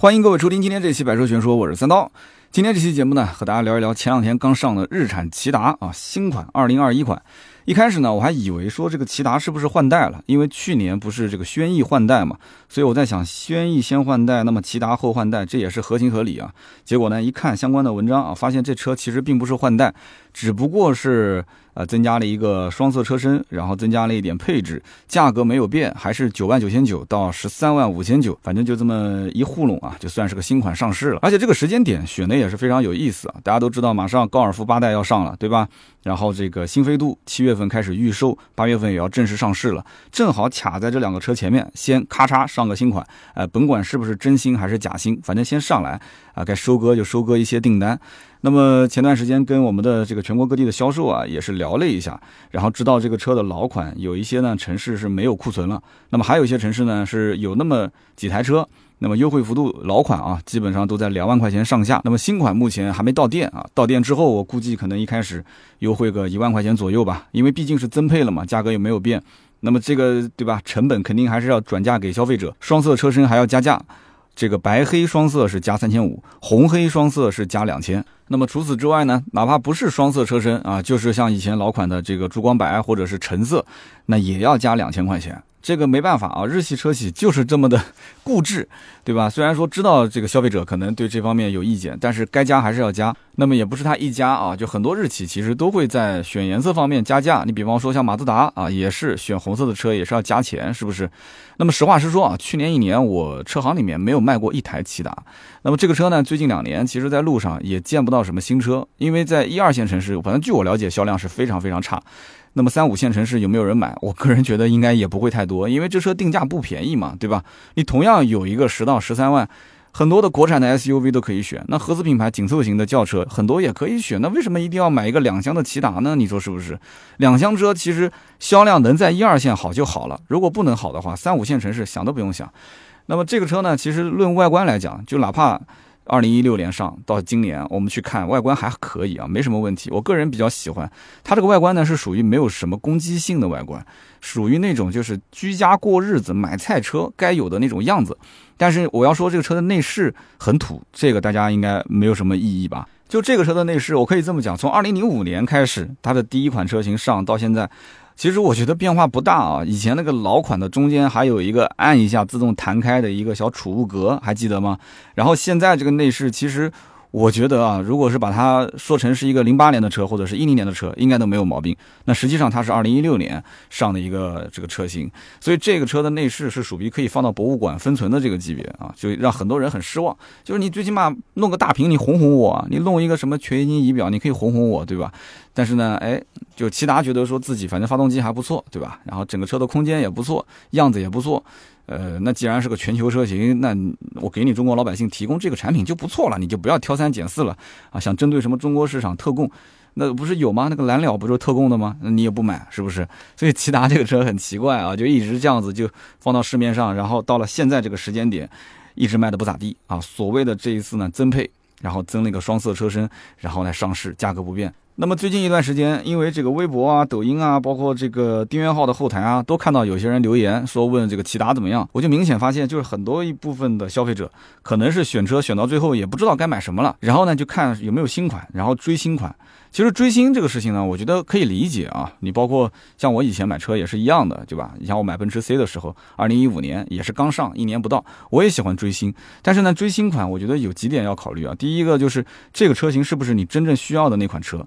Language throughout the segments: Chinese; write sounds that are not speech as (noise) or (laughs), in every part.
欢迎各位收听今天这期《百车全说》，我是三刀。今天这期节目呢，和大家聊一聊前两天刚上的日产骐达啊，新款二零二一款。一开始呢，我还以为说这个骐达是不是换代了，因为去年不是这个轩逸换代嘛，所以我在想，轩逸先换代，那么骐达后换代，这也是合情合理啊。结果呢，一看相关的文章啊，发现这车其实并不是换代，只不过是。呃，增加了一个双色车身，然后增加了一点配置，价格没有变，还是九万九千九到十三万五千九，反正就这么一糊弄啊，就算是个新款上市了。而且这个时间点选的也是非常有意思啊，大家都知道马上高尔夫八代要上了，对吧？然后这个新飞度七月份开始预售，八月份也要正式上市了，正好卡在这两个车前面，先咔嚓上个新款，呃，甭管是不是真新还是假新，反正先上来啊，该收割就收割一些订单。那么前段时间跟我们的这个全国各地的销售啊，也是聊了一下，然后知道这个车的老款有一些呢城市是没有库存了，那么还有一些城市呢是有那么几台车，那么优惠幅度老款啊基本上都在两万块钱上下，那么新款目前还没到店啊，到店之后我估计可能一开始优惠个一万块钱左右吧，因为毕竟是增配了嘛，价格也没有变，那么这个对吧，成本肯定还是要转嫁给消费者，双色车身还要加价。这个白黑双色是加三千五，红黑双色是加两千。那么除此之外呢，哪怕不是双色车身啊，就是像以前老款的这个珠光白或者是橙色，那也要加两千块钱。这个没办法啊，日系车企就是这么的固执，(laughs) 对吧？虽然说知道这个消费者可能对这方面有意见，但是该加还是要加。那么也不是他一家啊，就很多日企其实都会在选颜色方面加价。你比方说像马自达啊，也是选红色的车也是要加钱，是不是？那么实话实说啊，去年一年我车行里面没有卖过一台骐达。那么这个车呢，最近两年其实在路上也见不到什么新车，因为在一二线城市，反正据我了解销量是非常非常差。那么三五线城市有没有人买？我个人觉得应该也不会太多，因为这车定价不便宜嘛，对吧？你同样有一个十到十三万，很多的国产的 SUV 都可以选，那合资品牌紧凑型的轿车很多也可以选，那为什么一定要买一个两厢的骐达呢？你说是不是？两厢车其实销量能在一二线好就好了，如果不能好的话，三五线城市想都不用想。那么这个车呢，其实论外观来讲，就哪怕。二零一六年上到今年，我们去看外观还可以啊，没什么问题。我个人比较喜欢它这个外观呢，是属于没有什么攻击性的外观，属于那种就是居家过日子买菜车该有的那种样子。但是我要说这个车的内饰很土，这个大家应该没有什么异议吧？就这个车的内饰，我可以这么讲，从二零零五年开始，它的第一款车型上到现在。其实我觉得变化不大啊，以前那个老款的中间还有一个按一下自动弹开的一个小储物格，还记得吗？然后现在这个内饰其实。我觉得啊，如果是把它说成是一个零八年的车或者是一零年的车，应该都没有毛病。那实际上它是二零一六年上的一个这个车型，所以这个车的内饰是属于可以放到博物馆分存的这个级别啊，就让很多人很失望。就是你最起码弄个大屏，你哄哄我，你弄一个什么全液晶仪表，你可以哄哄我，对吧？但是呢，哎，就骐达觉得说自己反正发动机还不错，对吧？然后整个车的空间也不错，样子也不错。呃，那既然是个全球车型，那我给你中国老百姓提供这个产品就不错了，你就不要挑三拣四了啊！想针对什么中国市场特供，那不是有吗？那个蓝鸟不就特供的吗？那你也不买，是不是？所以骐达这个车很奇怪啊，就一直这样子就放到市面上，然后到了现在这个时间点，一直卖的不咋地啊。所谓的这一次呢增配，然后增了一个双色车身，然后来上市，价格不变。那么最近一段时间，因为这个微博啊、抖音啊，包括这个订阅号的后台啊，都看到有些人留言说问这个骐达怎么样，我就明显发现，就是很多一部分的消费者可能是选车选到最后也不知道该买什么了，然后呢就看有没有新款，然后追新款。其实追星这个事情呢，我觉得可以理解啊。你包括像我以前买车也是一样的，对吧？你像我买奔驰 C 的时候，二零一五年也是刚上一年不到，我也喜欢追星。但是呢，追新款我觉得有几点要考虑啊。第一个就是这个车型是不是你真正需要的那款车？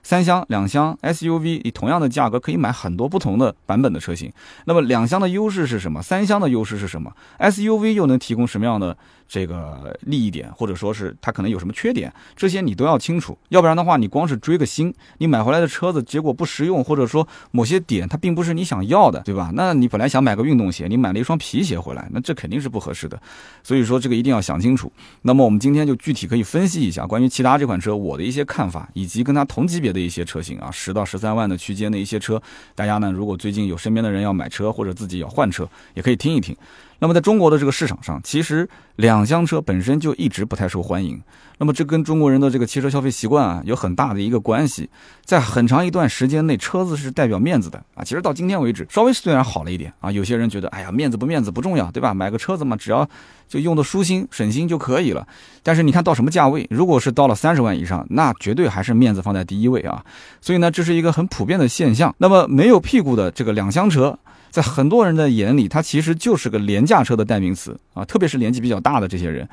三厢、两厢 SUV，以同样的价格可以买很多不同的版本的车型。那么两厢的优势是什么？三厢的优势是什么？SUV 又能提供什么样的？这个利益点，或者说是它可能有什么缺点，这些你都要清楚，要不然的话，你光是追个星，你买回来的车子结果不实用，或者说某些点它并不是你想要的，对吧？那你本来想买个运动鞋，你买了一双皮鞋回来，那这肯定是不合适的。所以说这个一定要想清楚。那么我们今天就具体可以分析一下关于骐达这款车我的一些看法，以及跟它同级别的一些车型啊，十到十三万的区间的一些车，大家呢如果最近有身边的人要买车或者自己要换车，也可以听一听。那么在中国的这个市场上，其实两厢车本身就一直不太受欢迎。那么这跟中国人的这个汽车消费习惯啊有很大的一个关系。在很长一段时间内，车子是代表面子的啊。其实到今天为止，稍微虽然好了一点啊，有些人觉得，哎呀，面子不面子不重要，对吧？买个车子嘛，只要就用的舒心省心就可以了。但是你看到什么价位，如果是到了三十万以上，那绝对还是面子放在第一位啊。所以呢，这是一个很普遍的现象。那么没有屁股的这个两厢车。在很多人的眼里，它其实就是个廉价车的代名词啊，特别是年纪比较大的这些人。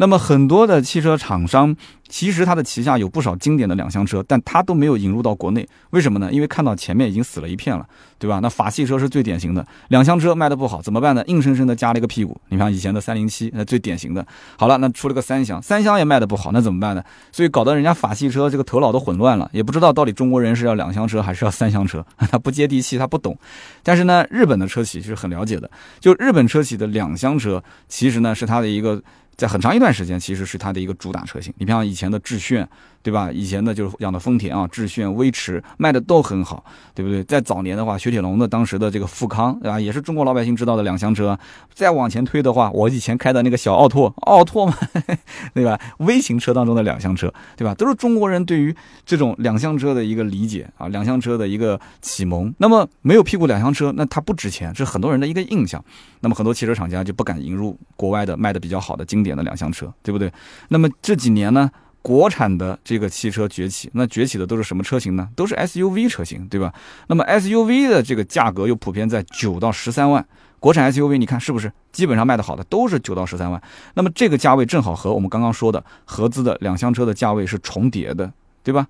那么很多的汽车厂商，其实它的旗下有不少经典的两厢车，但它都没有引入到国内。为什么呢？因为看到前面已经死了一片了，对吧？那法系车是最典型的，两厢车卖的不好，怎么办呢？硬生生的加了一个屁股。你看以前的三零七，那最典型的。好了，那出了个三厢，三厢也卖的不好，那怎么办呢？所以搞得人家法系车这个头脑都混乱了，也不知道到底中国人是要两厢车还是要三厢车，他不接地气，他不懂。但是呢，日本的车企是很了解的，就日本车企的两厢车，其实呢是它的一个。在很长一段时间，其实是它的一个主打车型。你像以前的致炫。对吧？以前呢就是养的丰田啊，致炫、威驰卖的都很好，对不对？在早年的话，雪铁龙的当时的这个富康，对吧？也是中国老百姓知道的两厢车。再往前推的话，我以前开的那个小奥拓，奥拓嘛，(laughs) 对吧？微型车当中的两厢车，对吧？都是中国人对于这种两厢车的一个理解啊，两厢车的一个启蒙。那么没有屁股两厢车，那它不值钱，是很多人的一个印象。那么很多汽车厂家就不敢引入国外的卖的比较好的经典的两厢车，对不对？那么这几年呢？国产的这个汽车崛起，那崛起的都是什么车型呢？都是 SUV 车型，对吧？那么 SUV 的这个价格又普遍在九到十三万。国产 SUV 你看是不是基本上卖的好的都是九到十三万？那么这个价位正好和我们刚刚说的合资的两厢车的价位是重叠的，对吧？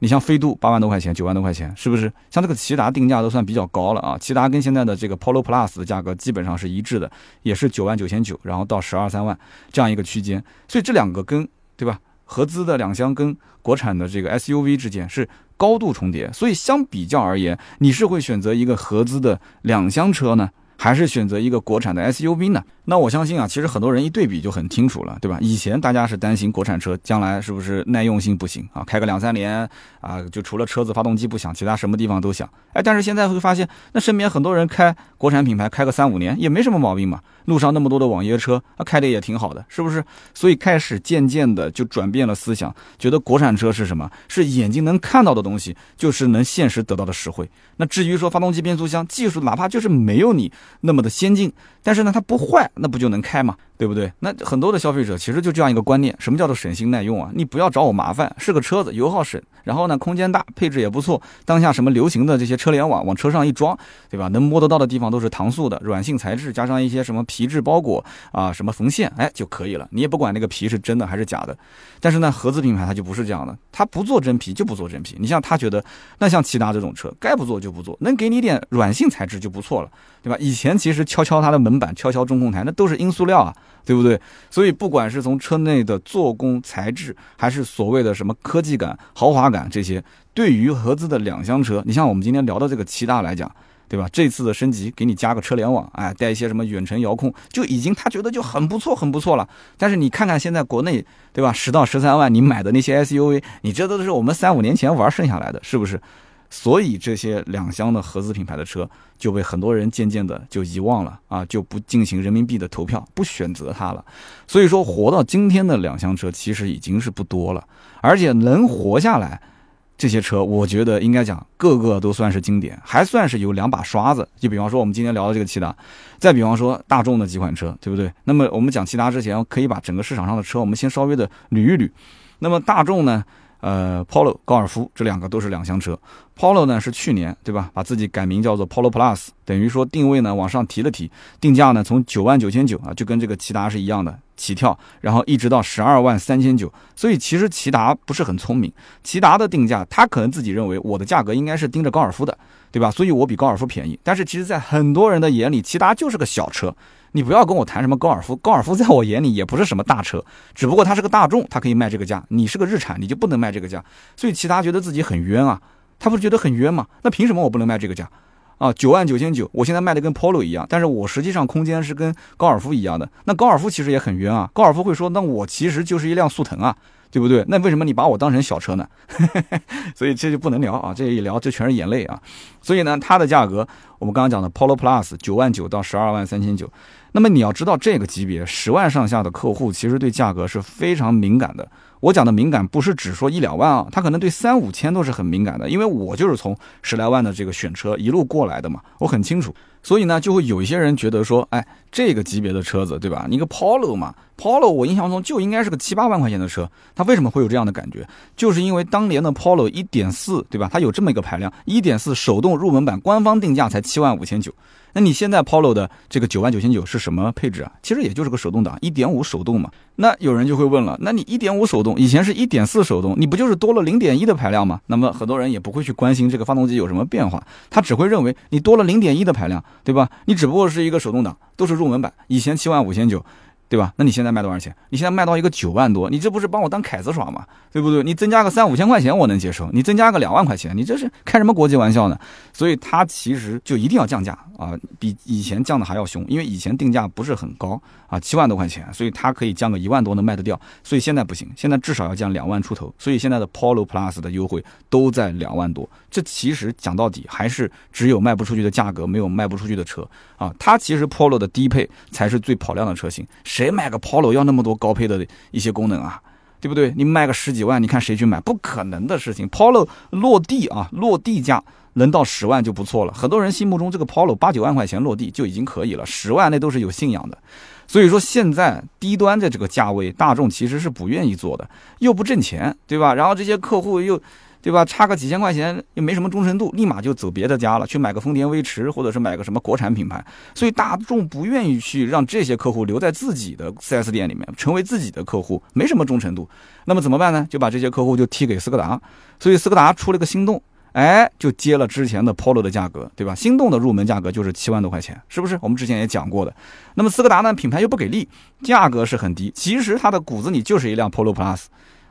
你像飞度八万多块钱，九万多块钱，是不是？像这个骐达定价都算比较高了啊。骐达跟现在的这个 Polo Plus 的价格基本上是一致的，也是九万九千九，然后到十二三万这样一个区间。所以这两个跟对吧？合资的两厢跟国产的这个 SUV 之间是高度重叠，所以相比较而言，你是会选择一个合资的两厢车呢？还是选择一个国产的 SUV 呢？那我相信啊，其实很多人一对比就很清楚了，对吧？以前大家是担心国产车将来是不是耐用性不行啊，开个两三年啊，就除了车子发动机不响，其他什么地方都响。哎，但是现在会发现，那身边很多人开国产品牌开个三五年也没什么毛病嘛。路上那么多的网约车，啊，开的也挺好的，是不是？所以开始渐渐的就转变了思想，觉得国产车是什么？是眼睛能看到的东西，就是能现实得到的实惠。那至于说发动机、变速箱技术，哪怕就是没有你那么的先进，但是呢，它不坏，那不就能开吗？对不对？那很多的消费者其实就这样一个观念：什么叫做省心耐用啊？你不要找我麻烦，是个车子，油耗省，然后呢，空间大，配置也不错。当下什么流行的这些车联网，往车上一装，对吧？能摸得到的地方都是搪塑的软性材质，加上一些什么皮质包裹啊，什么缝线，哎就可以了。你也不管那个皮是真的还是假的。但是呢，合资品牌它就不是这样的，它不做真皮就不做真皮。你像他觉得，那像骐达这种车，该不做就不做，能给你点软性材质就不错了，对吧？以前其实敲敲它的门板，敲敲中控台，那都是硬塑料啊。对不对？所以不管是从车内的做工材质，还是所谓的什么科技感、豪华感这些，对于合资的两厢车，你像我们今天聊的这个骐达来讲，对吧？这次的升级给你加个车联网，哎，带一些什么远程遥控，就已经他觉得就很不错，很不错了。但是你看看现在国内，对吧？十到十三万你买的那些 SUV，你这都是我们三五年前玩剩下来的，是不是？所以这些两厢的合资品牌的车就被很多人渐渐的就遗忘了啊，就不进行人民币的投票，不选择它了。所以说，活到今天的两厢车其实已经是不多了，而且能活下来这些车，我觉得应该讲个个都算是经典，还算是有两把刷子。就比方说我们今天聊的这个骐达，再比方说大众的几款车，对不对？那么我们讲骐达之前，可以把整个市场上的车我们先稍微的捋一捋。那么大众呢？呃，Polo、高尔夫这两个都是两厢车。Polo 呢是去年对吧，把自己改名叫做 Polo Plus，等于说定位呢往上提了提，定价呢从九万九千九啊，就跟这个骐达是一样的起跳，然后一直到十二万三千九。所以其实骐达不是很聪明，骐达的定价他可能自己认为我的价格应该是盯着高尔夫的，对吧？所以我比高尔夫便宜。但是其实，在很多人的眼里，骐达就是个小车。你不要跟我谈什么高尔夫，高尔夫在我眼里也不是什么大车，只不过它是个大众，它可以卖这个价。你是个日产，你就不能卖这个价。所以其他觉得自己很冤啊，他不是觉得很冤吗？那凭什么我不能卖这个价？啊，九万九千九，我现在卖的跟 Polo 一样，但是我实际上空间是跟高尔夫一样的。那高尔夫其实也很冤啊，高尔夫会说，那我其实就是一辆速腾啊。对不对？那为什么你把我当成小车呢？(laughs) 所以这就不能聊啊！这一聊，这全是眼泪啊！所以呢，它的价格，我们刚刚讲的 Polo Plus 九万九到十二万三千九。那么你要知道，这个级别十万上下的客户，其实对价格是非常敏感的。我讲的敏感，不是只说一两万啊，他可能对三五千都是很敏感的，因为我就是从十来万的这个选车一路过来的嘛，我很清楚。所以呢，就会有一些人觉得说，哎，这个级别的车子，对吧？你个 Polo 嘛，Polo 我印象中就应该是个七八万块钱的车，它为什么会有这样的感觉？就是因为当年的 Polo 一点四，对吧？它有这么一个排量，一点四手动入门版，官方定价才七万五千九。那你现在 Polo 的这个九万九千九是什么配置啊？其实也就是个手动挡，一点五手动嘛。那有人就会问了，那你一点五手动，以前是一点四手动，你不就是多了零点一的排量吗？那么很多人也不会去关心这个发动机有什么变化，他只会认为你多了零点一的排量，对吧？你只不过是一个手动挡，都是入门版，以前七万五千九。对吧？那你现在卖多少钱？你现在卖到一个九万多，你这不是帮我当凯子耍吗？对不对？你增加个三五千块钱我能接受，你增加个两万块钱，你这是开什么国际玩笑呢？所以它其实就一定要降价啊，比以前降的还要凶，因为以前定价不是很高啊，七万多块钱，所以它可以降个一万多能卖得掉。所以现在不行，现在至少要降两万出头。所以现在的 Polo Plus 的优惠都在两万多，这其实讲到底还是只有卖不出去的价格，没有卖不出去的车啊。它其实 Polo 的低配才是最跑量的车型。谁买个 Polo 要那么多高配的一些功能啊？对不对？你卖个十几万，你看谁去买？不可能的事情。Polo 落地啊，落地价能到十万就不错了。很多人心目中这个 Polo 八九万块钱落地就已经可以了，十万那都是有信仰的。所以说现在低端的这个价位，大众其实是不愿意做的，又不挣钱，对吧？然后这些客户又。对吧？差个几千块钱又没什么忠诚度，立马就走别的家了，去买个丰田威驰，或者是买个什么国产品牌。所以大众不愿意去让这些客户留在自己的 4S 店里面，成为自己的客户，没什么忠诚度。那么怎么办呢？就把这些客户就踢给斯柯达。所以斯柯达出了个心动，哎，就接了之前的 Polo 的价格，对吧？心动的入门价格就是七万多块钱，是不是？我们之前也讲过的。那么斯柯达呢，品牌又不给力，价格是很低，其实它的骨子里就是一辆 Polo Plus。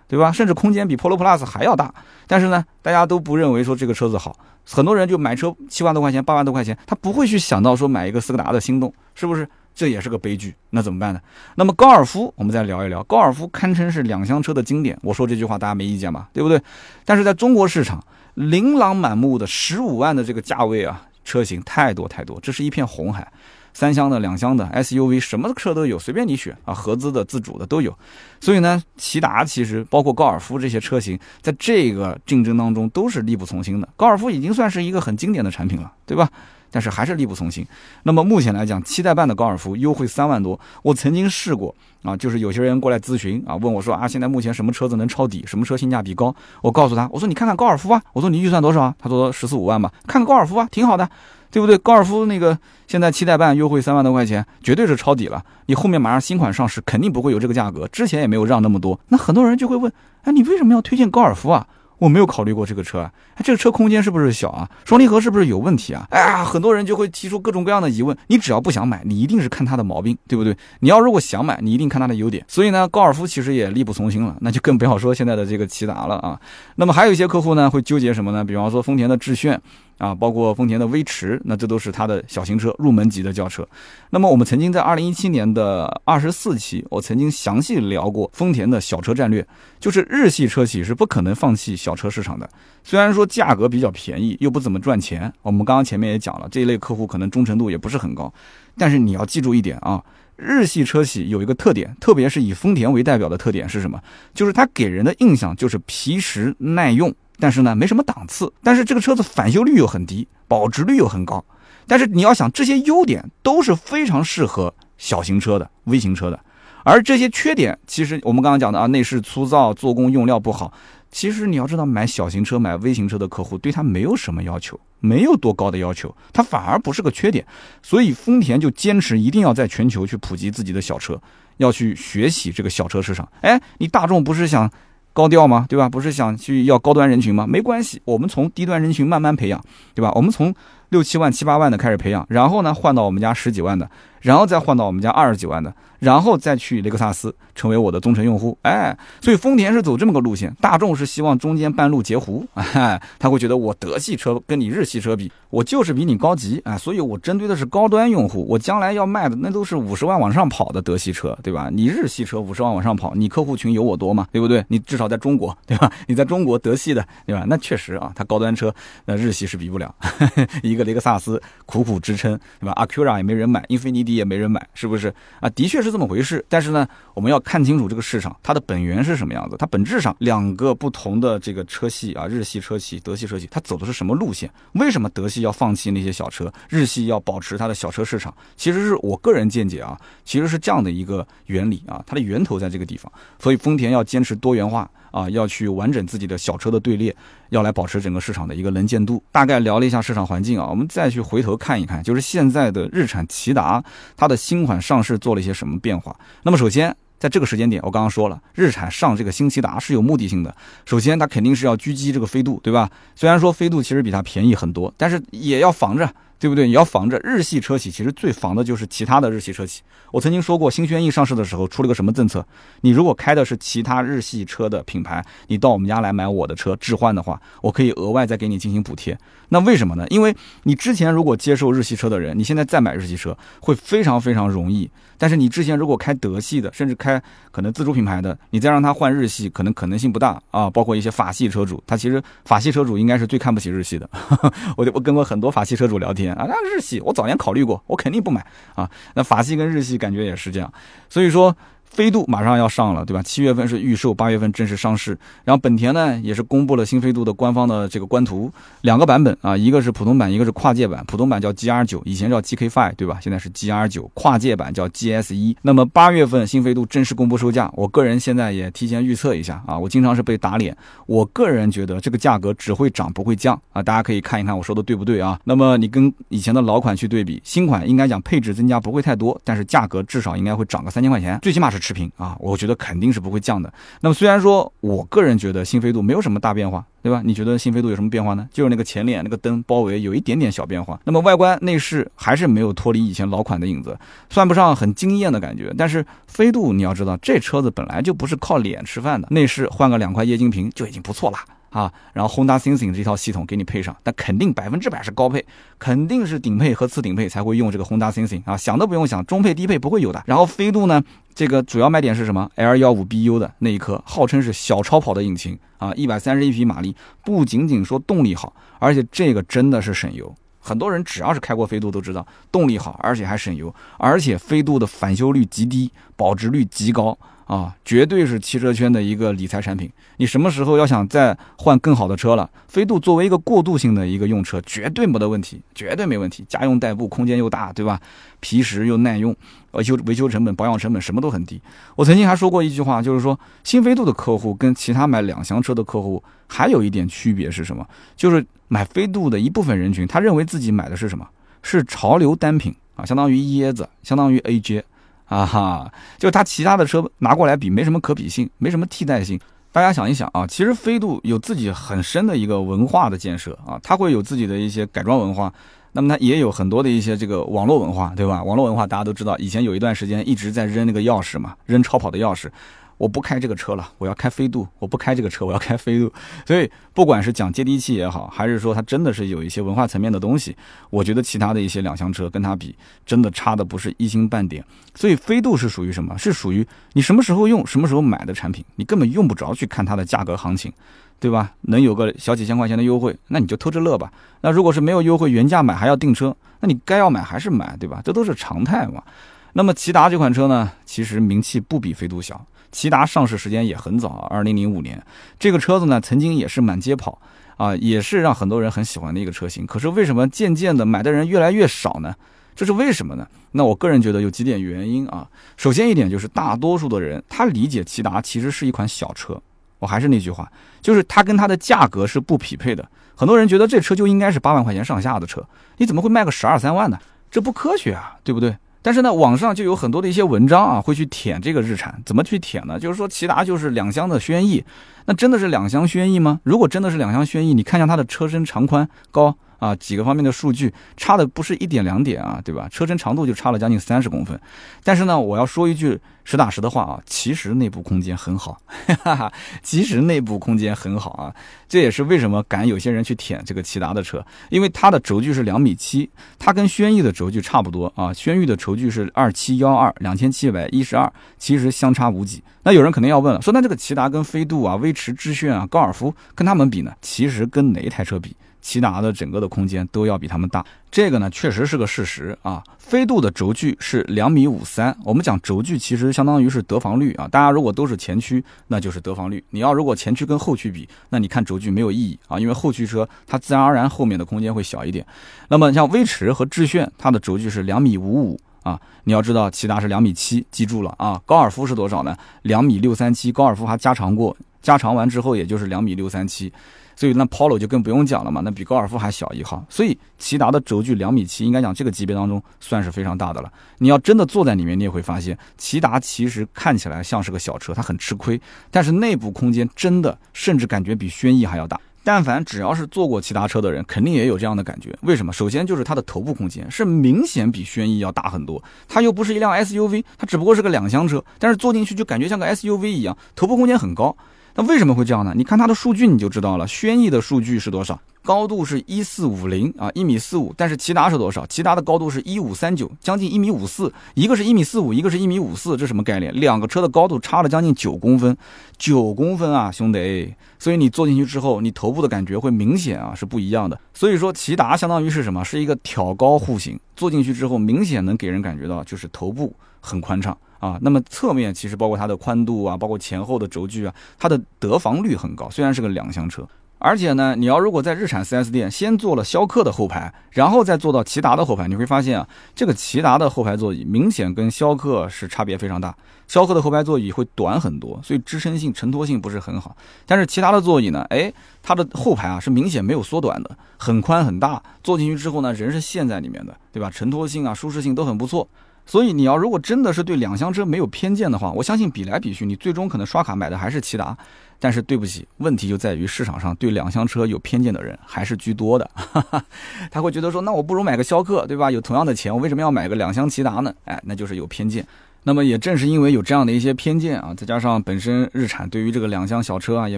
对吧？甚至空间比 Polo Plus 还要大，但是呢，大家都不认为说这个车子好，很多人就买车七万多块钱、八万多块钱，他不会去想到说买一个斯柯达的心动，是不是？这也是个悲剧。那怎么办呢？那么高尔夫，我们再聊一聊。高尔夫堪称是两厢车的经典，我说这句话大家没意见吧？对不对？但是在中国市场，琳琅满目的十五万的这个价位啊，车型太多太多，这是一片红海。三厢的、两厢的 SUV，什么车都有，随便你选啊，合资的、自主的都有。所以呢，骐达其实包括高尔夫这些车型，在这个竞争当中都是力不从心的。高尔夫已经算是一个很经典的产品了，对吧？但是还是力不从心。那么目前来讲，七代半的高尔夫优惠三万多，我曾经试过啊，就是有些人过来咨询啊，问我说啊，现在目前什么车子能抄底，什么车性价比高？我告诉他，我说你看看高尔夫啊，我说你预算多少啊？他说十四五万吧，看看高尔夫啊，挺好的。对不对？高尔夫那个现在七代半优惠三万多块钱，绝对是抄底了。你后面马上新款上市，肯定不会有这个价格，之前也没有让那么多。那很多人就会问：哎，你为什么要推荐高尔夫啊？我没有考虑过这个车，啊，这个车空间是不是小啊？双离合是不是有问题啊？哎呀，很多人就会提出各种各样的疑问。你只要不想买，你一定是看它的毛病，对不对？你要如果想买，你一定看它的优点。所以呢，高尔夫其实也力不从心了，那就更不要说现在的这个骐达了啊。那么还有一些客户呢，会纠结什么呢？比方说丰田的致炫。啊，包括丰田的威驰，那这都是它的小型车，入门级的轿车。那么我们曾经在二零一七年的二十四期，我曾经详细聊过丰田的小车战略，就是日系车企是不可能放弃小车市场的。虽然说价格比较便宜，又不怎么赚钱，我们刚刚前面也讲了，这一类客户可能忠诚度也不是很高。但是你要记住一点啊，日系车企有一个特点，特别是以丰田为代表的特点是什么？就是它给人的印象就是皮实耐用。但是呢，没什么档次。但是这个车子返修率又很低，保值率又很高。但是你要想，这些优点都是非常适合小型车的、微型车的。而这些缺点，其实我们刚刚讲的啊，内饰粗糙、做工用料不好。其实你要知道，买小型车、买微型车的客户对它没有什么要求，没有多高的要求，它反而不是个缺点。所以丰田就坚持一定要在全球去普及自己的小车，要去学习这个小车市场。哎，你大众不是想？高调吗？对吧？不是想去要高端人群吗？没关系，我们从低端人群慢慢培养，对吧？我们从六七万、七八万的开始培养，然后呢，换到我们家十几万的，然后再换到我们家二十几万的。然后再去雷克萨斯成为我的忠诚用户，哎，所以丰田是走这么个路线，大众是希望中间半路截胡，(laughs) 哎，他会觉得我德系车跟你日系车比，我就是比你高级，哎，所以我针对的是高端用户，我将来要卖的那都是五十万往上跑的德系车，对吧？你日系车五十万往上跑，你客户群有我多吗？对不对？你至少在中国，(laughs) 对吧？你在中国德系的，对吧？那确实啊，它高端车那日系是比不了，(laughs) 一个雷克萨斯苦苦支撑，对吧？阿 Q a 也没人买，英菲尼迪也没人买，是不是啊？的确是这么回事。但是呢，我们要看清楚这个市场它的本源是什么样子。它本质上两个不同的这个车系啊，日系车系、德系车系，它走的是什么路线？为什么德系要放弃那些小车，日系要保持它的小车市场？其实是我个人见解啊，其实是这样的一个原理啊，它的源头在这个地方。所以丰田要坚持多元化。啊，要去完整自己的小车的队列，要来保持整个市场的一个能见度。大概聊了一下市场环境啊，我们再去回头看一看，就是现在的日产骐达，它的新款上市做了一些什么变化。那么首先，在这个时间点，我刚刚说了，日产上这个新骐达是有目的性的。首先，它肯定是要狙击这个飞度，对吧？虽然说飞度其实比它便宜很多，但是也要防着。对不对？你要防着日系车企，其实最防的就是其他的日系车企。我曾经说过，新轩逸上市的时候出了个什么政策？你如果开的是其他日系车的品牌，你到我们家来买我的车置换的话，我可以额外再给你进行补贴。那为什么呢？因为你之前如果接受日系车的人，你现在再买日系车会非常非常容易。但是你之前如果开德系的，甚至开可能自主品牌的，你再让他换日系，可能可能性不大啊。包括一些法系车主，他其实法系车主应该是最看不起日系的。(laughs) 我我跟过很多法系车主聊天。啊，那日系我早年考虑过，我肯定不买啊。那法系跟日系感觉也是这样，所以说。飞度马上要上了，对吧？七月份是预售，八月份正式上市。然后本田呢，也是公布了新飞度的官方的这个官图，两个版本啊，一个是普通版，一个是跨界版。普通版叫 GR 九，以前叫 GK Five，对吧？现在是 GR 九，跨界版叫 GS 一。那么八月份新飞度正式公布售价，我个人现在也提前预测一下啊，我经常是被打脸，我个人觉得这个价格只会涨不会降啊，大家可以看一看我说的对不对啊？那么你跟以前的老款去对比，新款应该讲配置增加不会太多，但是价格至少应该会涨个三千块钱，最起码是持平啊，我觉。觉得肯定是不会降的。那么虽然说我个人觉得新飞度没有什么大变化，对吧？你觉得新飞度有什么变化呢？就是那个前脸那个灯包围有一点点小变化。那么外观内饰还是没有脱离以前老款的影子，算不上很惊艳的感觉。但是飞度你要知道，这车子本来就不是靠脸吃饭的，内饰换个两块液晶屏就已经不错了。啊，然后 Honda Sensing 这套系统给你配上，但肯定百分之百是高配，肯定是顶配和次顶配才会用这个 Honda Sensing 啊，想都不用想，中配低配不会有的。然后飞度呢，这个主要卖点是什么？L 幺五 BU 的那一颗，号称是小超跑的引擎啊，一百三十一匹马力，不仅仅说动力好，而且这个真的是省油。很多人只要是开过飞度都知道，动力好，而且还省油，而且飞度的返修率极低，保值率极高。啊，绝对是汽车圈的一个理财产品。你什么时候要想再换更好的车了？飞度作为一个过渡性的一个用车，绝对没得问题，绝对没问题。家用代步，空间又大，对吧？皮实又耐用，维修维修成本、保养成本什么都很低。我曾经还说过一句话，就是说新飞度的客户跟其他买两厢车的客户还有一点区别是什么？就是买飞度的一部分人群，他认为自己买的是什么？是潮流单品啊，相当于椰子，相当于 AJ。啊哈，就它其他的车拿过来比，没什么可比性，没什么替代性。大家想一想啊，其实飞度有自己很深的一个文化的建设啊，它会有自己的一些改装文化，那么它也有很多的一些这个网络文化，对吧？网络文化大家都知道，以前有一段时间一直在扔那个钥匙嘛，扔超跑的钥匙。我不开这个车了，我要开飞度。我不开这个车，我要开飞度。(laughs) 所以，不管是讲接地气也好，还是说它真的是有一些文化层面的东西，我觉得其他的一些两厢车跟它比，真的差的不是一星半点。所以，飞度是属于什么？是属于你什么时候用、什么时候买的产品，你根本用不着去看它的价格行情，对吧？能有个小几千块钱的优惠，那你就偷着乐吧。那如果是没有优惠，原价买还要订车，那你该要买还是买，对吧？这都是常态嘛。那么，骐达这款车呢，其实名气不比飞度小。骐达上市时间也很早啊，二零零五年，这个车子呢曾经也是满街跑啊，也是让很多人很喜欢的一个车型。可是为什么渐渐的买的人越来越少呢？这是为什么呢？那我个人觉得有几点原因啊。首先一点就是大多数的人他理解骐达其实是一款小车，我还是那句话，就是它跟它的价格是不匹配的。很多人觉得这车就应该是八万块钱上下的车，你怎么会卖个十二三万呢？这不科学啊，对不对？但是呢，网上就有很多的一些文章啊，会去舔这个日产，怎么去舔呢？就是说，骐达就是两厢的轩逸，那真的是两厢轩逸吗？如果真的是两厢轩逸，你看一下它的车身长宽高。啊，几个方面的数据差的不是一点两点啊，对吧？车身长度就差了将近三十公分。但是呢，我要说一句实打实的话啊，其实内部空间很好，哈哈，其实内部空间很好啊。这也是为什么敢有些人去舔这个骐达的车，因为它的轴距是两米七，它跟轩逸的轴距差不多啊。轩逸的轴距是二七幺二，两千七百一十二，其实相差无几。那有人肯定要问了，说那这个骐达跟飞度啊、威驰致炫啊、高尔夫跟他们比呢？其实跟哪一台车比？骐达的整个的空间都要比他们大。这个呢，确实是个事实啊。飞度的轴距是两米五三，我们讲轴距其实相当于是得房率啊。大家如果都是前驱，那就是得房率。你要如果前驱跟后驱比，那你看轴距没有意义啊，因为后驱车它自然而然后面的空间会小一点。那么像威驰和致炫，它的轴距是两米五五啊。你要知道，骐达是两米七，记住了啊。高尔夫是多少呢？两米六三七，高尔夫还加长过，加长完之后也就是两米六三七。所以那 Polo 就更不用讲了嘛，那比高尔夫还小一号。所以骐达的轴距两米七，应该讲这个级别当中算是非常大的了。你要真的坐在里面，你也会发现，骐达其实看起来像是个小车，它很吃亏，但是内部空间真的甚至感觉比轩逸还要大。但凡只要是坐过骐达车的人，肯定也有这样的感觉。为什么？首先就是它的头部空间是明显比轩逸要大很多，它又不是一辆 SUV，它只不过是个两厢车，但是坐进去就感觉像个 SUV 一样，头部空间很高。那为什么会这样呢？你看它的数据你就知道了。轩逸的数据是多少？高度是一四五零啊，一米四五。但是骐达是多少？骐达的高度是一五三九，将近一米五四。一个是一米四五，一个是一米五四，这什么概念？两个车的高度差了将近九公分，九公分啊，兄弟！所以你坐进去之后，你头部的感觉会明显啊是不一样的。所以说，骐达相当于是什么？是一个挑高户型，坐进去之后，明显能给人感觉到就是头部很宽敞。啊，那么侧面其实包括它的宽度啊，包括前后的轴距啊，它的得房率很高。虽然是个两厢车，而且呢，你要如果在日产 4S 店先坐了逍客的后排，然后再坐到骐达的后排，你会发现啊，这个骐达的后排座椅明显跟逍客是差别非常大。逍客的后排座椅会短很多，所以支撑性、承托性不是很好。但是骐达的座椅呢，哎，它的后排啊是明显没有缩短的，很宽很大，坐进去之后呢，人是陷在里面的，对吧？承托性啊、舒适性都很不错。所以你要如果真的是对两厢车没有偏见的话，我相信比来比去，你最终可能刷卡买的还是骐达。但是对不起，问题就在于市场上对两厢车有偏见的人还是居多的。(laughs) 他会觉得说，那我不如买个逍客，对吧？有同样的钱，我为什么要买个两厢骐达呢？哎，那就是有偏见。那么也正是因为有这样的一些偏见啊，再加上本身日产对于这个两厢小车啊也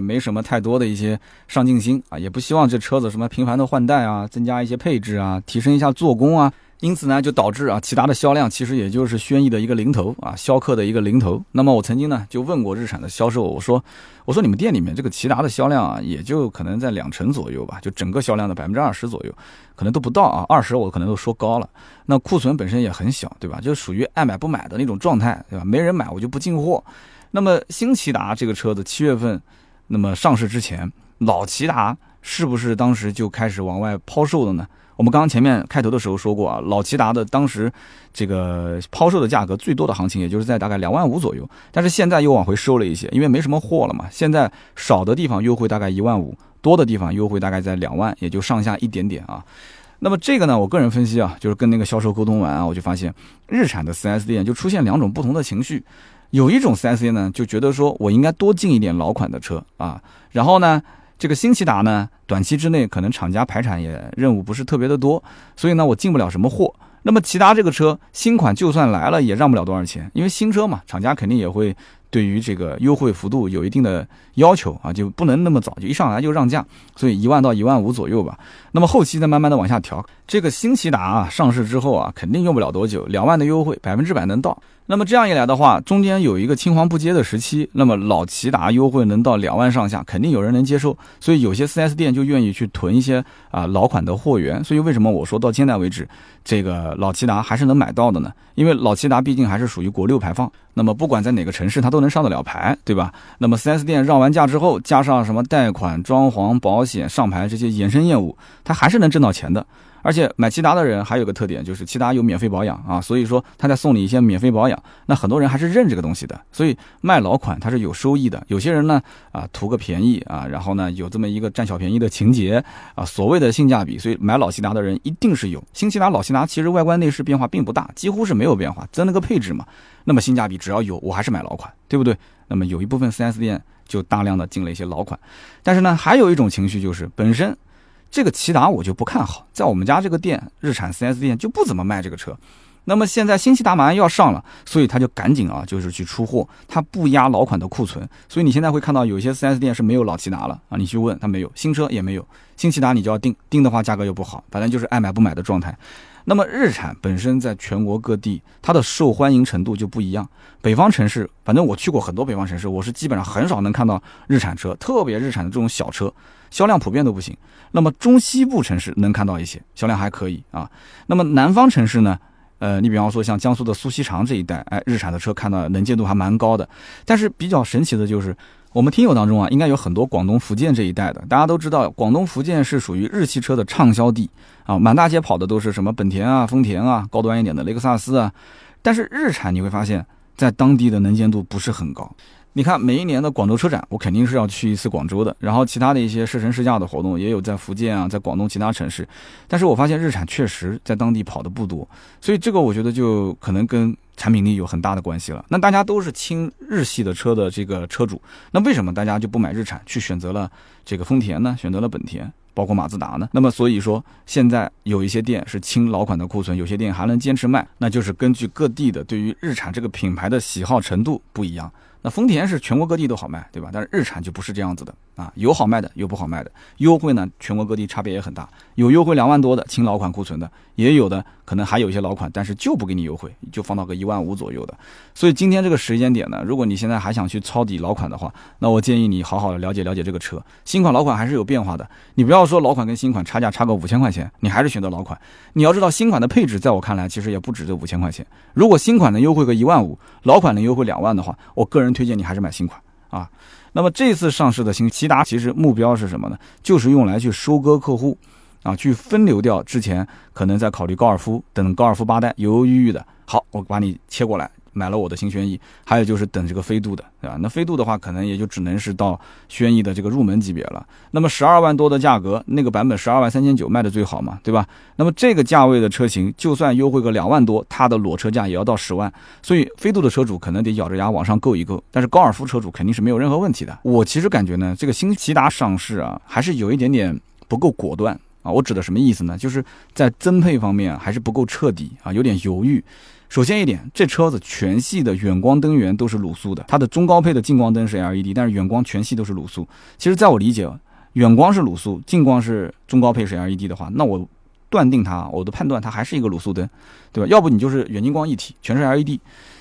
没什么太多的一些上进心啊，也不希望这车子什么频繁的换代啊，增加一些配置啊，提升一下做工啊。因此呢，就导致啊，骐达的销量其实也就是轩逸的一个零头啊，逍客的一个零头。那么我曾经呢就问过日产的销售，我说，我说你们店里面这个骐达的销量啊，也就可能在两成左右吧，就整个销量的百分之二十左右，可能都不到啊，二十我可能都说高了。那库存本身也很小，对吧？就属于爱买不买的那种状态，对吧？没人买我就不进货。那么新骐达这个车子七月份，那么上市之前，老骐达是不是当时就开始往外抛售了呢？我们刚刚前面开头的时候说过啊，老骐达的当时这个抛售的价格最多的行情，也就是在大概两万五左右。但是现在又往回收了一些，因为没什么货了嘛。现在少的地方优惠大概一万五，多的地方优惠大概在两万，也就上下一点点啊。那么这个呢，我个人分析啊，就是跟那个销售沟通完啊，我就发现日产的 4S 店就出现两种不同的情绪。有一种 4S 店呢，就觉得说我应该多进一点老款的车啊，然后呢。这个新骐达呢，短期之内可能厂家排产也任务不是特别的多，所以呢，我进不了什么货。那么骐达这个车新款就算来了，也让不了多少钱，因为新车嘛，厂家肯定也会对于这个优惠幅度有一定的要求啊，就不能那么早就一上来就让价，所以一万到一万五左右吧。那么后期再慢慢的往下调。这个新骐达啊上市之后啊，肯定用不了多久，两万的优惠百分之百能到。那么这样一来的话，中间有一个青黄不接的时期，那么老骐达优惠能到两万上下，肯定有人能接受，所以有些 4S 店就愿意去囤一些啊老款的货源。所以为什么我说到现在为止，这个老骐达还是能买到的呢？因为老骐达毕竟还是属于国六排放，那么不管在哪个城市，它都能上得了牌，对吧？那么 4S 店让完价之后，加上什么贷款、装潢、保险、上牌这些衍生业务，它还是能挣到钱的。而且买骐达的人还有个特点，就是骐达有免费保养啊，所以说他在送你一些免费保养，那很多人还是认这个东西的。所以卖老款它是有收益的。有些人呢啊图个便宜啊，然后呢有这么一个占小便宜的情节啊，所谓的性价比，所以买老骐达的人一定是有。新骐达、老骐达其实外观内饰变化并不大，几乎是没有变化，增了个配置嘛。那么性价比只要有，我还是买老款，对不对？那么有一部分 4S 店就大量的进了一些老款，但是呢还有一种情绪就是本身。这个骐达我就不看好，在我们家这个店日产 4S 店就不怎么卖这个车。那么现在新骐达马上要上了，所以他就赶紧啊，就是去出货，他不压老款的库存，所以你现在会看到有些 4S 店是没有老骐达了啊，你去问他没有，新车也没有，新骐达你就要定，定的话价格又不好，反正就是爱买不买的状态。那么日产本身在全国各地，它的受欢迎程度就不一样。北方城市，反正我去过很多北方城市，我是基本上很少能看到日产车，特别日产的这种小车，销量普遍都不行。那么中西部城市能看到一些，销量还可以啊。那么南方城市呢？呃，你比方说像江苏的苏锡常这一带，哎，日产的车看到能见度还蛮高的。但是比较神奇的就是。我们听友当中啊，应该有很多广东、福建这一带的。大家都知道，广东、福建是属于日系车的畅销地啊，满大街跑的都是什么本田啊、丰田啊，高端一点的雷克萨斯啊。但是日产你会发现在当地的能见度不是很高。你看，每一年的广州车展，我肯定是要去一次广州的。然后其他的一些试乘试驾的活动也有在福建啊，在广东其他城市。但是我发现日产确实在当地跑的不多，所以这个我觉得就可能跟产品力有很大的关系了。那大家都是轻日系的车的这个车主，那为什么大家就不买日产，去选择了这个丰田呢？选择了本田，包括马自达呢？那么所以说，现在有一些店是清老款的库存，有些店还能坚持卖，那就是根据各地的对于日产这个品牌的喜好程度不一样。那丰田是全国各地都好卖，对吧？但是日产就不是这样子的啊，有好卖的，有不好卖的。优惠呢，全国各地差别也很大，有优惠两万多的清老款库存的，也有的可能还有一些老款，但是就不给你优惠，就放到个一万五左右的。所以今天这个时间点呢，如果你现在还想去抄底老款的话，那我建议你好好了解了解这个车。新款老款还是有变化的，你不要说老款跟新款差价差个五千块钱，你还是选择老款。你要知道新款的配置，在我看来其实也不止这五千块钱。如果新款能优惠个一万五，老款能优惠两万的话，我个人。推荐你还是买新款啊。那么这次上市的新骐达，其实目标是什么呢？就是用来去收割客户啊，去分流掉之前可能在考虑高尔夫等高尔夫八代犹犹豫豫的。好，我把你切过来。买了我的新轩逸，还有就是等这个飞度的，对吧？那飞度的话，可能也就只能是到轩逸的这个入门级别了。那么十二万多的价格，那个版本十二万三千九卖的最好嘛，对吧？那么这个价位的车型，就算优惠个两万多，它的裸车价也要到十万。所以飞度的车主可能得咬着牙往上够一够，但是高尔夫车主肯定是没有任何问题的。我其实感觉呢，这个新骐达上市啊，还是有一点点不够果断啊。我指的什么意思呢？就是在增配方面还是不够彻底啊，有点犹豫。首先一点，这车子全系的远光灯源都是卤素的，它的中高配的近光灯是 LED，但是远光全系都是卤素。其实，在我理解，远光是卤素，近光是中高配是 LED 的话，那我断定它，我的判断它还是一个卤素灯，对吧？要不你就是远近光一体，全是 LED。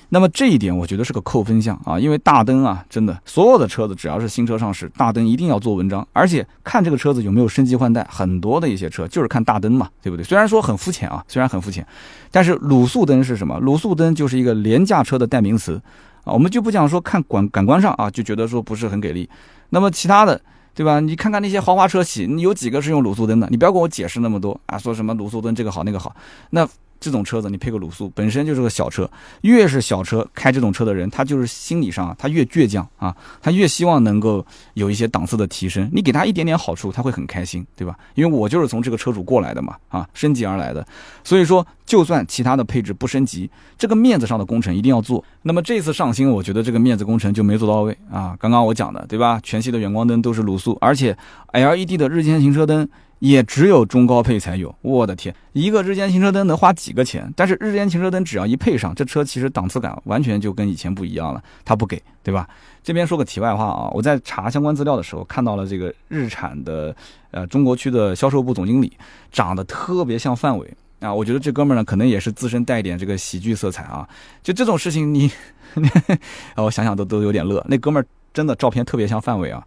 那么这一点我觉得是个扣分项啊，因为大灯啊，真的所有的车子只要是新车上市，大灯一定要做文章，而且看这个车子有没有升级换代，很多的一些车就是看大灯嘛，对不对？虽然说很肤浅啊，虽然很肤浅，但是卤素灯是什么？卤素灯就是一个廉价车的代名词啊，我们就不讲说看感感官上啊，就觉得说不是很给力。那么其他的，对吧？你看看那些豪华车企，你有几个是用卤素灯的？你不要跟我解释那么多啊，说什么卤素灯这个好那个好，那。这种车子你配个卤素，本身就是个小车。越是小车开这种车的人，他就是心理上他越倔强啊，他越希望能够有一些档次的提升。你给他一点点好处，他会很开心，对吧？因为我就是从这个车主过来的嘛，啊，升级而来的。所以说，就算其他的配置不升级，这个面子上的工程一定要做。那么这次上新，我觉得这个面子工程就没做到位啊。刚刚我讲的，对吧？全系的远光灯都是卤素，而且 LED 的日间行车灯。也只有中高配才有，我的天，一个日间行车灯能花几个钱？但是日间行车灯只要一配上，这车其实档次感完全就跟以前不一样了。他不给，对吧？这边说个题外话啊，我在查相关资料的时候看到了这个日产的呃中国区的销售部总经理，长得特别像范伟啊。我觉得这哥们儿呢，可能也是自身带一点这个喜剧色彩啊。就这种事情，你，(laughs) 我想想都都有点乐。那哥们儿真的照片特别像范伟啊。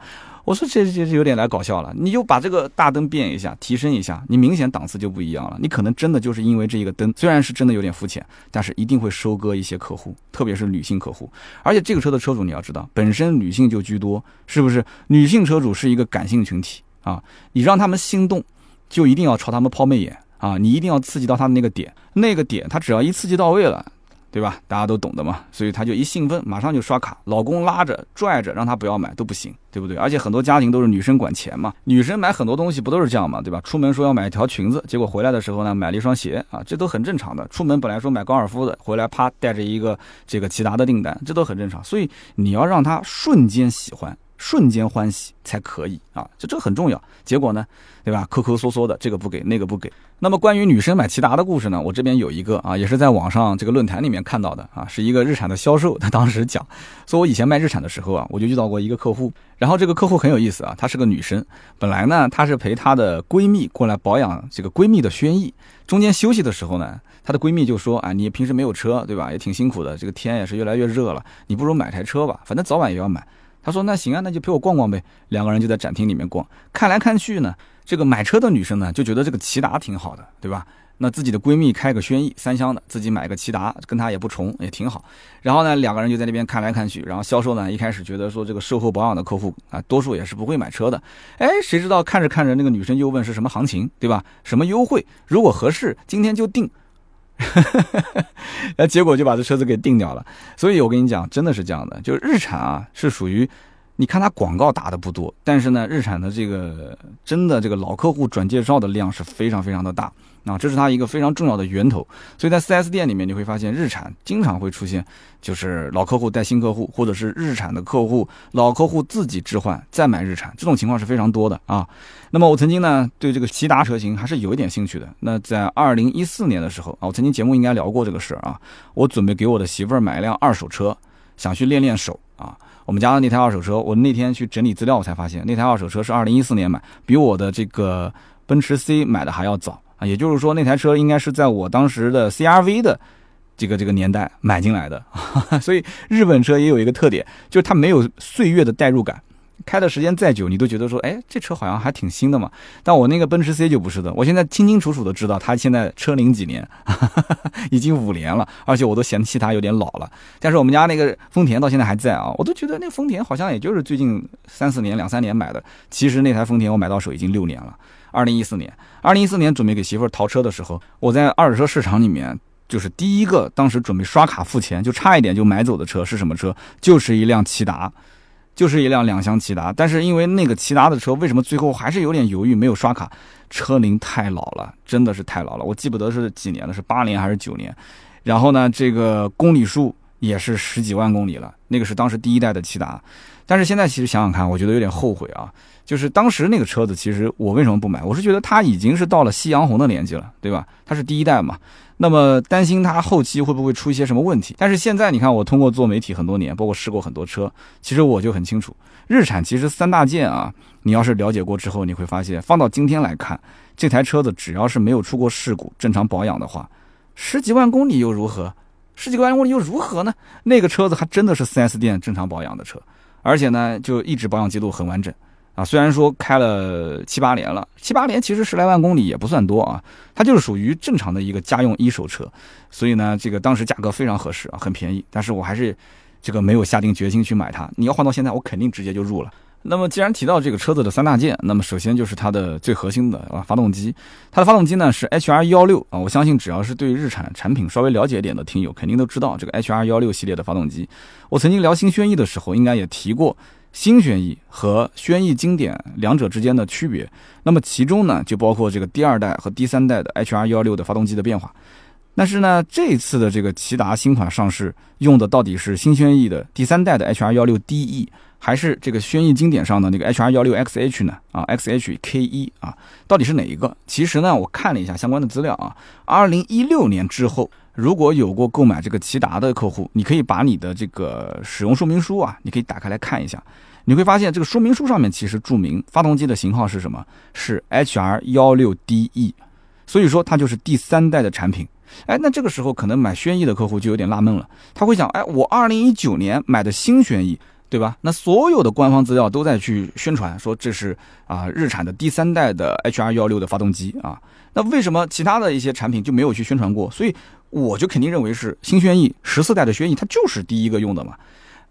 我说这这这有点来搞笑了，你就把这个大灯变一下，提升一下，你明显档次就不一样了。你可能真的就是因为这一个灯，虽然是真的有点肤浅，但是一定会收割一些客户，特别是女性客户。而且这个车的车主你要知道，本身女性就居多，是不是？女性车主是一个感性群体啊，你让他们心动，就一定要朝他们抛媚眼啊，你一定要刺激到他的那个点，那个点他只要一刺激到位了。对吧？大家都懂的嘛，所以他就一兴奋，马上就刷卡，老公拉着拽着，让他不要买都不行，对不对？而且很多家庭都是女生管钱嘛，女生买很多东西不都是这样嘛，对吧？出门说要买一条裙子，结果回来的时候呢，买了一双鞋啊，这都很正常的。出门本来说买高尔夫的，回来啪带着一个这个骐达的订单，这都很正常。所以你要让他瞬间喜欢。瞬间欢喜才可以啊，就这个很重要。结果呢，对吧？抠抠缩缩的，这个不给，那个不给。那么关于女生买骐达的故事呢，我这边有一个啊，也是在网上这个论坛里面看到的啊，是一个日产的销售，他当时讲，说我以前卖日产的时候啊，我就遇到过一个客户，然后这个客户很有意思啊，她是个女生，本来呢她是陪她的闺蜜过来保养这个闺蜜的轩逸，中间休息的时候呢，她的闺蜜就说啊，你平时没有车对吧，也挺辛苦的，这个天也是越来越热了，你不如买台车吧，反正早晚也要买。他说：“那行啊，那就陪我逛逛呗。”两个人就在展厅里面逛，看来看去呢，这个买车的女生呢就觉得这个骐达挺好的，对吧？那自己的闺蜜开个轩逸三厢的，自己买个骐达，跟她也不重，也挺好。然后呢，两个人就在那边看来看去。然后销售呢一开始觉得说这个售后保养的客户啊，多数也是不会买车的。哎，谁知道看着看着，那个女生又问是什么行情，对吧？什么优惠？如果合适，今天就定。哈 (laughs) 那结果就把这车子给定掉了，所以我跟你讲，真的是这样的，就是日产啊，是属于，你看它广告打的不多，但是呢，日产的这个真的这个老客户转介绍的量是非常非常的大。啊，这是它一个非常重要的源头，所以在 4S 店里面你会发现，日产经常会出现，就是老客户带新客户，或者是日产的客户老客户自己置换再买日产，这种情况是非常多的啊。那么我曾经呢对这个骐达车型还是有一点兴趣的。那在2014年的时候啊，我曾经节目应该聊过这个事儿啊，我准备给我的媳妇儿买一辆二手车，想去练练手啊。我们家的那台二手车，我那天去整理资料，我才发现那台二手车是2014年买，比我的这个奔驰 C 买的还要早。啊，也就是说，那台车应该是在我当时的 CRV 的这个这个年代买进来的，(laughs) 所以日本车也有一个特点，就是它没有岁月的代入感，开的时间再久，你都觉得说，哎，这车好像还挺新的嘛。但我那个奔驰 C 就不是的，我现在清清楚楚的知道它现在车龄几年，(laughs) 已经五年了，而且我都嫌弃它有点老了。但是我们家那个丰田到现在还在啊，我都觉得那丰田好像也就是最近三四年、两三年买的，其实那台丰田我买到手已经六年了。二零一四年，二零一四年准备给媳妇儿淘车的时候，我在二手车市场里面，就是第一个当时准备刷卡付钱，就差一点就买走的车是什么车？就是一辆骐达，就是一辆两厢骐达。但是因为那个骐达的车，为什么最后还是有点犹豫没有刷卡？车龄太老了，真的是太老了，我记不得是几年了，是八年还是九年？然后呢，这个公里数也是十几万公里了，那个是当时第一代的骐达。但是现在其实想想看，我觉得有点后悔啊。就是当时那个车子，其实我为什么不买？我是觉得它已经是到了夕阳红的年纪了，对吧？它是第一代嘛，那么担心它后期会不会出一些什么问题。但是现在你看，我通过做媒体很多年，包括试过很多车，其实我就很清楚，日产其实三大件啊，你要是了解过之后，你会发现，放到今天来看，这台车子只要是没有出过事故，正常保养的话，十几万公里又如何？十几万公里又如何呢？那个车子还真的是 4S 店正常保养的车，而且呢，就一直保养记录很完整。啊，虽然说开了七八年了，七八年其实十来万公里也不算多啊，它就是属于正常的一个家用一手车，所以呢，这个当时价格非常合适啊，很便宜，但是我还是这个没有下定决心去买它。你要换到现在，我肯定直接就入了。那么既然提到这个车子的三大件，那么首先就是它的最核心的啊发动机，它的发动机呢是 HR 幺六啊，我相信只要是对日产产品稍微了解一点的听友，肯定都知道这个 HR 幺六系列的发动机。我曾经聊新轩逸的时候，应该也提过。新轩逸和轩逸经典两者之间的区别，那么其中呢就包括这个第二代和第三代的 HR 幺六的发动机的变化。但是呢，这次的这个骐达新款上市用的到底是新轩逸的第三代的 HR 幺六 DE，还是这个轩逸经典上的那个 HR 幺六 XH 呢？啊，XHK 啊，到底是哪一个？其实呢，我看了一下相关的资料啊，二零一六年之后。如果有过购买这个骐达的客户，你可以把你的这个使用说明书啊，你可以打开来看一下，你会发现这个说明书上面其实注明发动机的型号是什么？是 HR 幺六 DE，所以说它就是第三代的产品。哎，那这个时候可能买轩逸的客户就有点纳闷了，他会想，哎，我二零一九年买的新轩逸。对吧？那所有的官方资料都在去宣传说这是啊日产的第三代的 HR 幺六的发动机啊。那为什么其他的一些产品就没有去宣传过？所以我就肯定认为是新轩逸十四代的轩逸，它就是第一个用的嘛。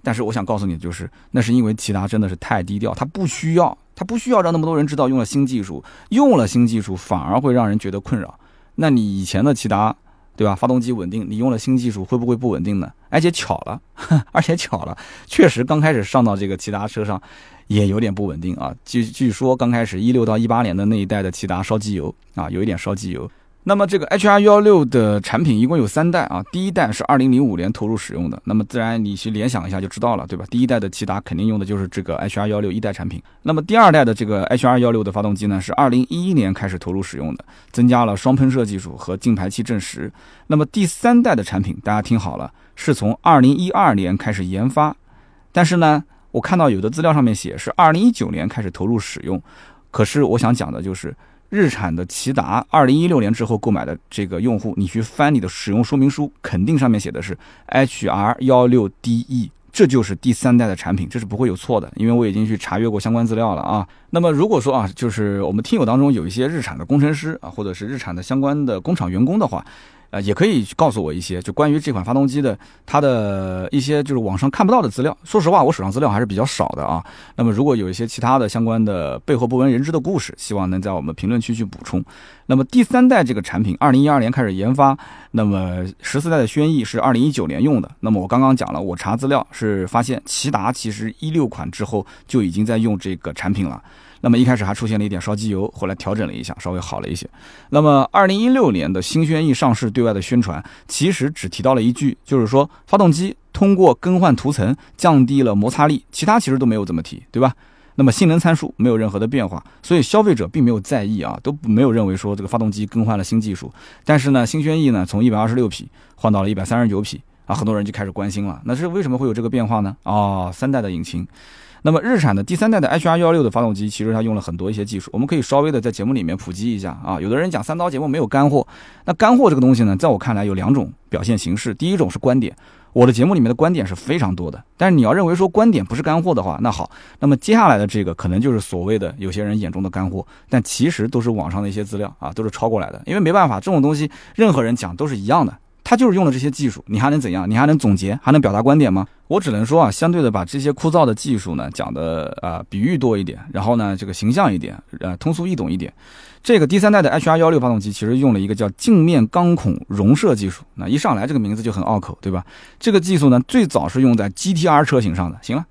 但是我想告诉你，就是那是因为骐达真的是太低调，它不需要，它不需要让那么多人知道用了新技术，用了新技术反而会让人觉得困扰。那你以前的骐达？对吧？发动机稳定，你用了新技术会不会不稳定呢？而且巧了，(laughs) 而且巧了，确实刚开始上到这个骐达车上，也有点不稳定啊。据据说刚开始一六到一八年的那一代的骐达烧机油啊，有一点烧机油。那么这个 HR 幺六的产品一共有三代啊，第一代是二零零五年投入使用的，那么自然你去联想一下就知道了，对吧？第一代的骐达肯定用的就是这个 HR 幺六一代产品。那么第二代的这个 HR 幺六的发动机呢，是二零一一年开始投入使用的，增加了双喷射技术和进排气正时。那么第三代的产品，大家听好了，是从二零一二年开始研发，但是呢，我看到有的资料上面写是二零一九年开始投入使用，可是我想讲的就是。日产的骐达，二零一六年之后购买的这个用户，你去翻你的使用说明书，肯定上面写的是 HR 幺六 DE，这就是第三代的产品，这是不会有错的，因为我已经去查阅过相关资料了啊。那么如果说啊，就是我们听友当中有一些日产的工程师啊，或者是日产的相关的工厂员工的话。呃，也可以告诉我一些，就关于这款发动机的它的一些就是网上看不到的资料。说实话，我手上资料还是比较少的啊。那么如果有一些其他的相关的背后不为人知的故事，希望能在我们评论区去补充。那么第三代这个产品，二零一二年开始研发，那么十四代的轩逸是二零一九年用的。那么我刚刚讲了，我查资料是发现，骐达其实一六款之后就已经在用这个产品了。那么一开始还出现了一点烧机油，后来调整了一下，稍微好了一些。那么二零一六年的新轩逸上市对外的宣传，其实只提到了一句，就是说发动机通过更换涂层降低了摩擦力，其他其实都没有怎么提，对吧？那么性能参数没有任何的变化，所以消费者并没有在意啊，都没有认为说这个发动机更换了新技术。但是呢，新轩逸呢从一百二十六匹换到了一百三十九匹啊，很多人就开始关心了，那是为什么会有这个变化呢？哦，三代的引擎。那么日产的第三代的 HR 幺六的发动机，其实它用了很多一些技术，我们可以稍微的在节目里面普及一下啊。有的人讲三刀节目没有干货，那干货这个东西呢，在我看来有两种表现形式。第一种是观点，我的节目里面的观点是非常多的，但是你要认为说观点不是干货的话，那好，那么接下来的这个可能就是所谓的有些人眼中的干货，但其实都是网上的一些资料啊，都是抄过来的，因为没办法，这种东西任何人讲都是一样的。他就是用了这些技术，你还能怎样？你还能总结，还能表达观点吗？我只能说啊，相对的把这些枯燥的技术呢讲的啊比喻多一点，然后呢这个形象一点，呃通俗易懂一点。这个第三代的 HR 幺六发动机其实用了一个叫镜面钢孔熔射技术，那一上来这个名字就很拗口，对吧？这个技术呢最早是用在 GTR 车型上的。行了，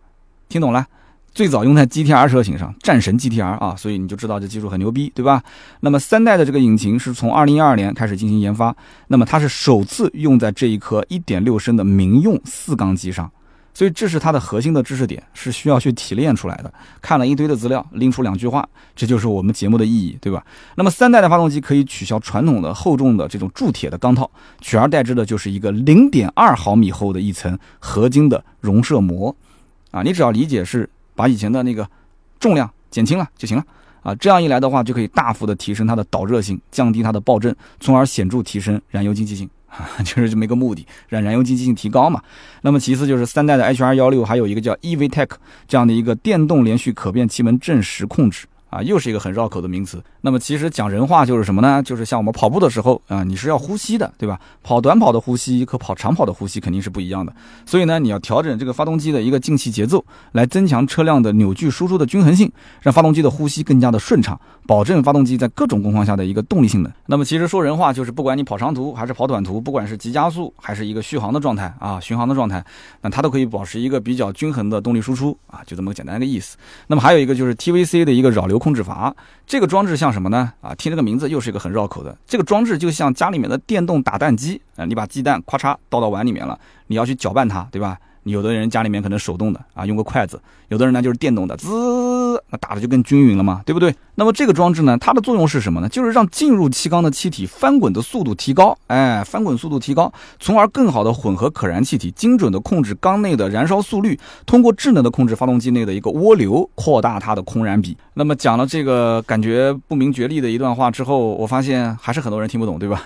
听懂了。最早用在 GTR 车型上，战神 GTR 啊，所以你就知道这技术很牛逼，对吧？那么三代的这个引擎是从2012年开始进行研发，那么它是首次用在这一颗1.6升的民用四缸机上，所以这是它的核心的知识点，是需要去提炼出来的。看了一堆的资料，拎出两句话，这就是我们节目的意义，对吧？那么三代的发动机可以取消传统的厚重的这种铸铁的钢套，取而代之的就是一个0.2毫米厚的一层合金的熔射膜，啊，你只要理解是。把以前的那个重量减轻了就行了啊，这样一来的话，就可以大幅的提升它的导热性，降低它的爆震，从而显著提升燃油经济性，(laughs) 就是这么一个目的，让燃油经济性提高嘛。那么其次就是三代的 HR 幺六，还有一个叫 EVTech 这样的一个电动连续可变气门正时控制。啊，又是一个很绕口的名词。那么其实讲人话就是什么呢？就是像我们跑步的时候啊，你是要呼吸的，对吧？跑短跑的呼吸和跑长跑的呼吸肯定是不一样的。所以呢，你要调整这个发动机的一个进气节奏，来增强车辆的扭矩输出的均衡性，让发动机的呼吸更加的顺畅，保证发动机在各种工况下的一个动力性能。那么其实说人话就是，不管你跑长途还是跑短途，不管是急加速还是一个续航的状态啊，巡航的状态，那它都可以保持一个比较均衡的动力输出啊，就这么个简单的意思。那么还有一个就是 TVC 的一个扰流控制阀。这个装置像什么呢？啊，听这个名字又是一个很绕口的。这个装置就像家里面的电动打蛋机啊，你把鸡蛋咔嚓倒到碗里面了，你要去搅拌它，对吧？有的人家里面可能手动的啊，用个筷子；有的人呢就是电动的，滋，那打的就更均匀了嘛，对不对？那么这个装置呢，它的作用是什么呢？就是让进入气缸的气体翻滚的速度提高，哎，翻滚速度提高，从而更好的混合可燃气体，精准的控制缸内的燃烧速率，通过智能的控制发动机内的一个涡流，扩大它的空燃比。那么讲了这个感觉不明觉厉的一段话之后，我发现还是很多人听不懂，对吧？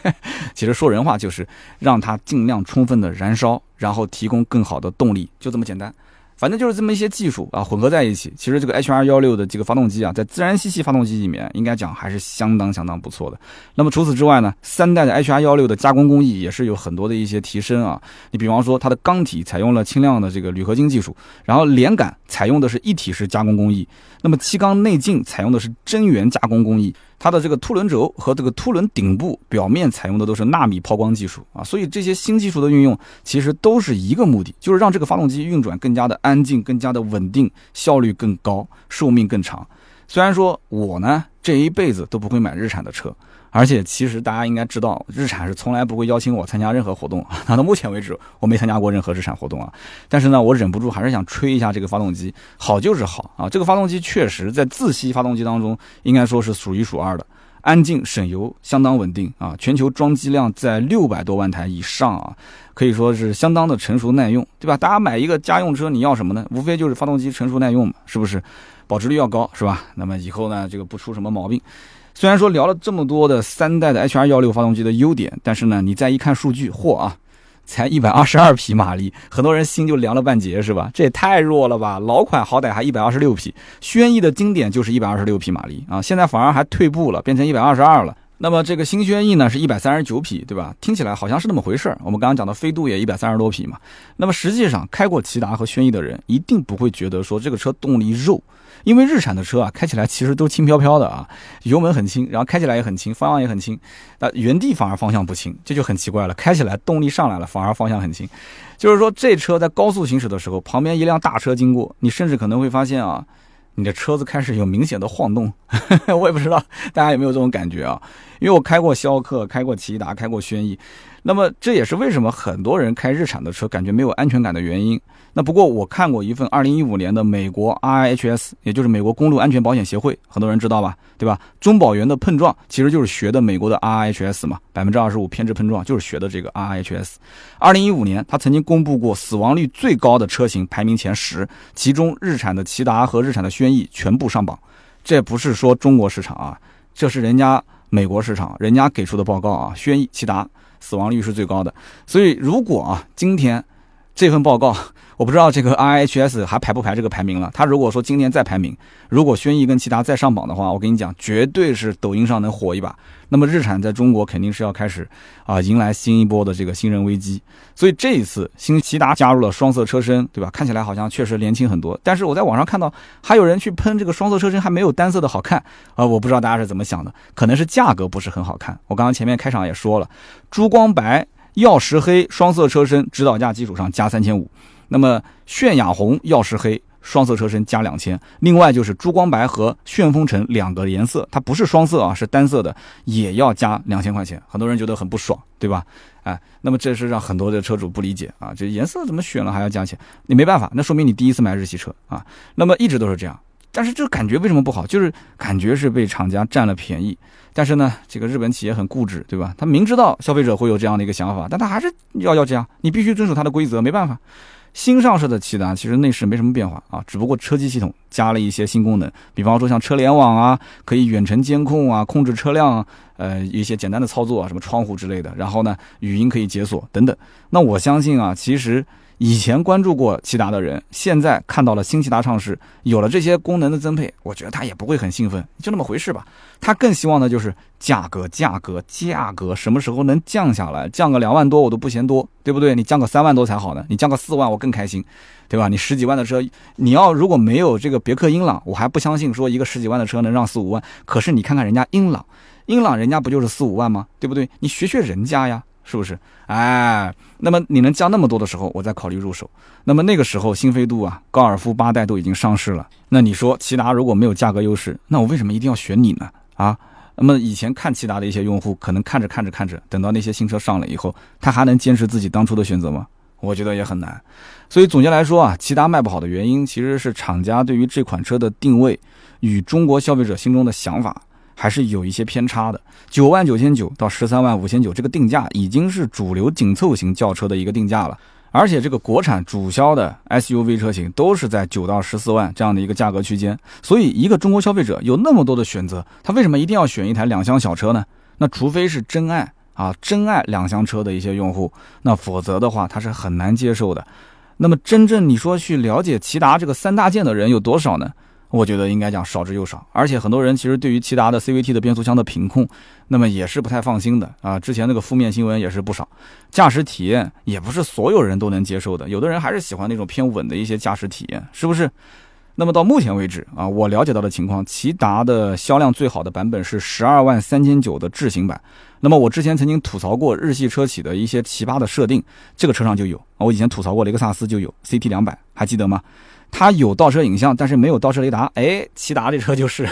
(laughs) 其实说人话就是让它尽量充分的燃烧，然后提供更好的动力，就这么简单。反正就是这么一些技术啊，混合在一起。其实这个 HR 幺六的这个发动机啊，在自然吸气发动机里面，应该讲还是相当相当不错的。那么除此之外呢，三代的 HR 幺六的加工工艺也是有很多的一些提升啊。你比方说，它的缸体采用了轻量的这个铝合金技术，然后连杆采用的是一体式加工工艺，那么气缸内径采用的是真圆加工工艺。它的这个凸轮轴和这个凸轮顶部表面采用的都是纳米抛光技术啊，所以这些新技术的运用其实都是一个目的，就是让这个发动机运转更加的安静、更加的稳定，效率更高，寿命更长。虽然说我呢这一辈子都不会买日产的车而且其实大家应该知道，日产是从来不会邀请我参加任何活动。那 (laughs) 到目前为止，我没参加过任何日产活动啊。但是呢，我忍不住还是想吹一下这个发动机，好就是好啊。这个发动机确实在自吸发动机当中，应该说是数一数二的。安静省油，相当稳定啊！全球装机量在六百多万台以上啊，可以说是相当的成熟耐用，对吧？大家买一个家用车，你要什么呢？无非就是发动机成熟耐用嘛，是不是？保值率要高，是吧？那么以后呢，这个不出什么毛病。虽然说聊了这么多的三代的 HR 幺六发动机的优点，但是呢，你再一看数据，嚯啊！才一百二十二 (laughs) 匹马力，很多人心就凉了半截，是吧？这也太弱了吧！老款好歹还一百二十六匹，轩逸的经典就是一百二十六匹马力啊，现在反而还退步了，变成一百二十二了。那么这个新轩逸呢是一百三十九匹，对吧？听起来好像是那么回事儿。我们刚刚讲的飞度也一百三十多匹嘛。那么实际上开过骐达和轩逸的人一定不会觉得说这个车动力肉。因为日产的车啊，开起来其实都轻飘飘的啊，油门很轻，然后开起来也很轻，方向也很轻，那原地反而方向不轻，这就很奇怪了。开起来动力上来了，反而方向很轻，就是说这车在高速行驶的时候，旁边一辆大车经过，你甚至可能会发现啊，你的车子开始有明显的晃动。(laughs) 我也不知道大家有没有这种感觉啊？因为我开过逍客，开过骐达，开过轩逸。那么这也是为什么很多人开日产的车感觉没有安全感的原因。那不过我看过一份二零一五年的美国 RHS，也就是美国公路安全保险协会，很多人知道吧？对吧？中保员的碰撞其实就是学的美国的 RHS 嘛，百分之二十五偏置碰撞就是学的这个 RHS。二零一五年他曾经公布过死亡率最高的车型排名前十，其中日产的骐达和日产的轩逸全部上榜。这不是说中国市场啊，这是人家美国市场，人家给出的报告啊，轩逸、骐达。死亡率是最高的，所以如果啊，今天这份报告。(laughs) 我不知道这个 RHS 还排不排这个排名了。他如果说今年再排名，如果轩逸跟其他再上榜的话，我跟你讲，绝对是抖音上能火一把。那么日产在中国肯定是要开始啊，迎来新一波的这个新人危机。所以这一次新骐达加入了双色车身，对吧？看起来好像确实年轻很多。但是我在网上看到还有人去喷这个双色车身还没有单色的好看啊，我不知道大家是怎么想的，可能是价格不是很好看。我刚刚前面开场也说了，珠光白、曜石黑双色车身指导价基础上加三千五。那么炫雅红、曜石黑双色车身加两千，另外就是珠光白和旋风橙两个颜色，它不是双色啊，是单色的，也要加两千块钱。很多人觉得很不爽，对吧？哎，那么这是让很多的车主不理解啊，这颜色怎么选了还要加钱？你没办法，那说明你第一次买日系车啊。那么一直都是这样，但是这感觉为什么不好？就是感觉是被厂家占了便宜。但是呢，这个日本企业很固执，对吧？他明知道消费者会有这样的一个想法，但他还是要要这样，你必须遵守他的规则，没办法。新上市的骐达其实内饰没什么变化啊，只不过车机系统加了一些新功能，比方说像车联网啊，可以远程监控啊，控制车辆，呃，一些简单的操作啊，什么窗户之类的，然后呢，语音可以解锁等等。那我相信啊，其实。以前关注过骐达的人，现在看到了新骐达上市，有了这些功能的增配，我觉得他也不会很兴奋，就那么回事吧。他更希望的就是价格，价格，价格，什么时候能降下来？降个两万多我都不嫌多，对不对？你降个三万多才好呢，你降个四万我更开心，对吧？你十几万的车，你要如果没有这个别克英朗，我还不相信说一个十几万的车能让四五万。可是你看看人家英朗，英朗人家不就是四五万吗？对不对？你学学人家呀。是不是？哎，那么你能降那么多的时候，我再考虑入手。那么那个时候，新飞度啊，高尔夫八代都已经上市了。那你说，骐达如果没有价格优势，那我为什么一定要选你呢？啊？那么以前看骐达的一些用户，可能看着看着看着，等到那些新车上了以后，他还能坚持自己当初的选择吗？我觉得也很难。所以总结来说啊，骐达卖不好的原因，其实是厂家对于这款车的定位与中国消费者心中的想法。还是有一些偏差的，九万九千九到十三万五千九这个定价已经是主流紧凑型轿车的一个定价了，而且这个国产主销的 SUV 车型都是在九到十四万这样的一个价格区间，所以一个中国消费者有那么多的选择，他为什么一定要选一台两厢小车呢？那除非是真爱啊，真爱两厢车的一些用户，那否则的话他是很难接受的。那么真正你说去了解骐达这个三大件的人有多少呢？我觉得应该讲少之又少，而且很多人其实对于骐达的 CVT 的变速箱的品控，那么也是不太放心的啊。之前那个负面新闻也是不少，驾驶体验也不是所有人都能接受的，有的人还是喜欢那种偏稳的一些驾驶体验，是不是？那么到目前为止啊，我了解到的情况，骐达的销量最好的版本是十二万三千九的智行版。那么我之前曾经吐槽过日系车企的一些奇葩的设定，这个车上就有。我以前吐槽过雷克萨斯就有 CT 两百，还记得吗？它有倒车影像，但是没有倒车雷达。哎，骐达这车就是，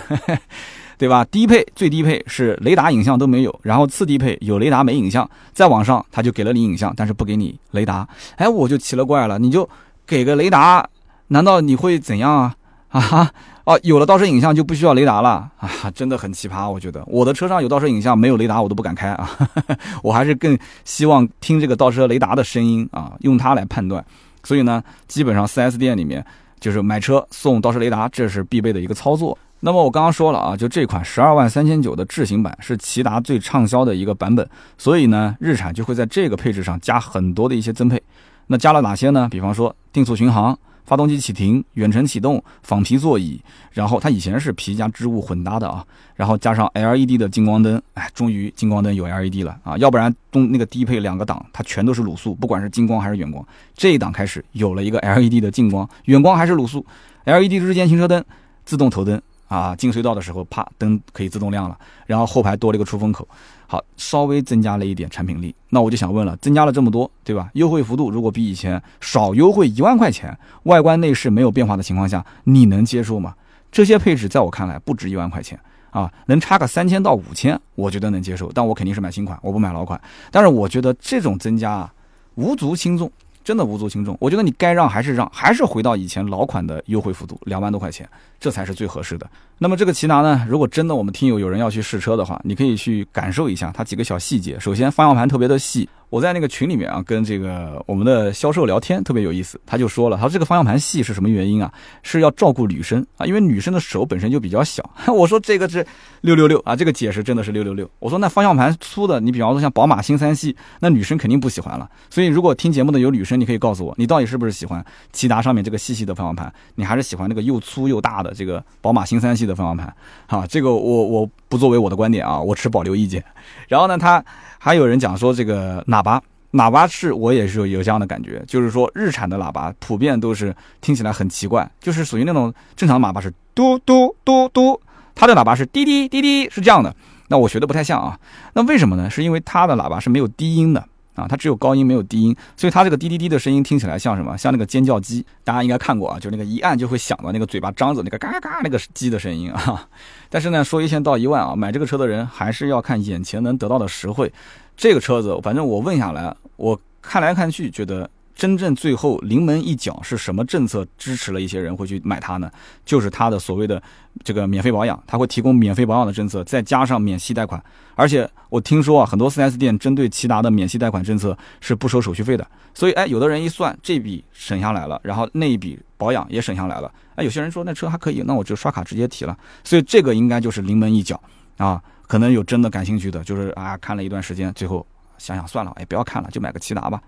(laughs) 对吧？低配最低配是雷达影像都没有，然后次低配有雷达没影像，再往上它就给了你影像，但是不给你雷达。哎，我就奇了怪了，你就给个雷达，难道你会怎样啊？啊哈，哦，有了倒车影像就不需要雷达了啊，真的很奇葩。我觉得我的车上有倒车影像，没有雷达我都不敢开啊。(laughs) 我还是更希望听这个倒车雷达的声音啊，用它来判断。所以呢，基本上 4S 店里面就是买车送倒车雷达，这是必备的一个操作。那么我刚刚说了啊，就这款十二万三千九的智行版是骐达最畅销的一个版本，所以呢，日产就会在这个配置上加很多的一些增配。那加了哪些呢？比方说定速巡航、发动机启停、远程启动、仿皮座椅，然后它以前是皮加织物混搭的啊，然后加上 LED 的近光灯，哎，终于近光灯有 LED 了啊，要不然东那个低配两个档它全都是卤素，不管是近光还是远光，这一档开始有了一个 LED 的近光，远光还是卤素，LED 日间行车灯、自动头灯。啊，进隧道的时候，啪，灯可以自动亮了。然后后排多了一个出风口，好，稍微增加了一点产品力。那我就想问了，增加了这么多，对吧？优惠幅度如果比以前少优惠一万块钱，外观内饰没有变化的情况下，你能接受吗？这些配置在我看来不值一万块钱啊，能差个三千到五千，我觉得能接受。但我肯定是买新款，我不买老款。但是我觉得这种增加啊，无足轻重。真的无足轻重，我觉得你该让还是让，还是回到以前老款的优惠幅度，两万多块钱，这才是最合适的。那么这个骐达呢，如果真的我们听友有人要去试车的话，你可以去感受一下它几个小细节。首先，方向盘特别的细。我在那个群里面啊，跟这个我们的销售聊天特别有意思，他就说了，他说这个方向盘细是什么原因啊？是要照顾女生啊，因为女生的手本身就比较小。(laughs) 我说这个是六六六啊，这个解释真的是六六六。我说那方向盘粗的，你比方说像宝马新三系，那女生肯定不喜欢了。所以如果听节目的有女生，你可以告诉我，你到底是不是喜欢骐达上面这个细细的方向盘？你还是喜欢那个又粗又大的这个宝马新三系的方向盘？哈，这个我我不作为我的观点啊，我持保留意见。(laughs) 然后呢，他还有人讲说这个喇叭。喇叭是我也是有这样的感觉，就是说日产的喇叭普遍都是听起来很奇怪，就是属于那种正常的喇叭是嘟嘟嘟嘟，它的喇叭是滴滴滴滴是这样的。那我学的不太像啊，那为什么呢？是因为它的喇叭是没有低音的啊，它只有高音没有低音，所以它这个滴滴滴的声音听起来像什么？像那个尖叫鸡，大家应该看过啊，就那个一按就会响的那个嘴巴张着那个嘎嘎那个鸡的声音啊。但是呢，说一千道一万啊，买这个车的人还是要看眼前能得到的实惠。这个车子，反正我问下来，我看来看去，觉得真正最后临门一脚是什么政策支持了一些人会去买它呢？就是它的所谓的这个免费保养，它会提供免费保养的政策，再加上免息贷款。而且我听说啊，很多 4S 店针对骐达的免息贷款政策是不收手续费的。所以，哎，有的人一算，这笔省下来了，然后那一笔保养也省下来了。哎，有些人说那车还可以，那我就刷卡直接提了。所以这个应该就是临门一脚啊。可能有真的感兴趣的，就是啊，看了一段时间，最后想想算了，哎，不要看了，就买个骐达吧。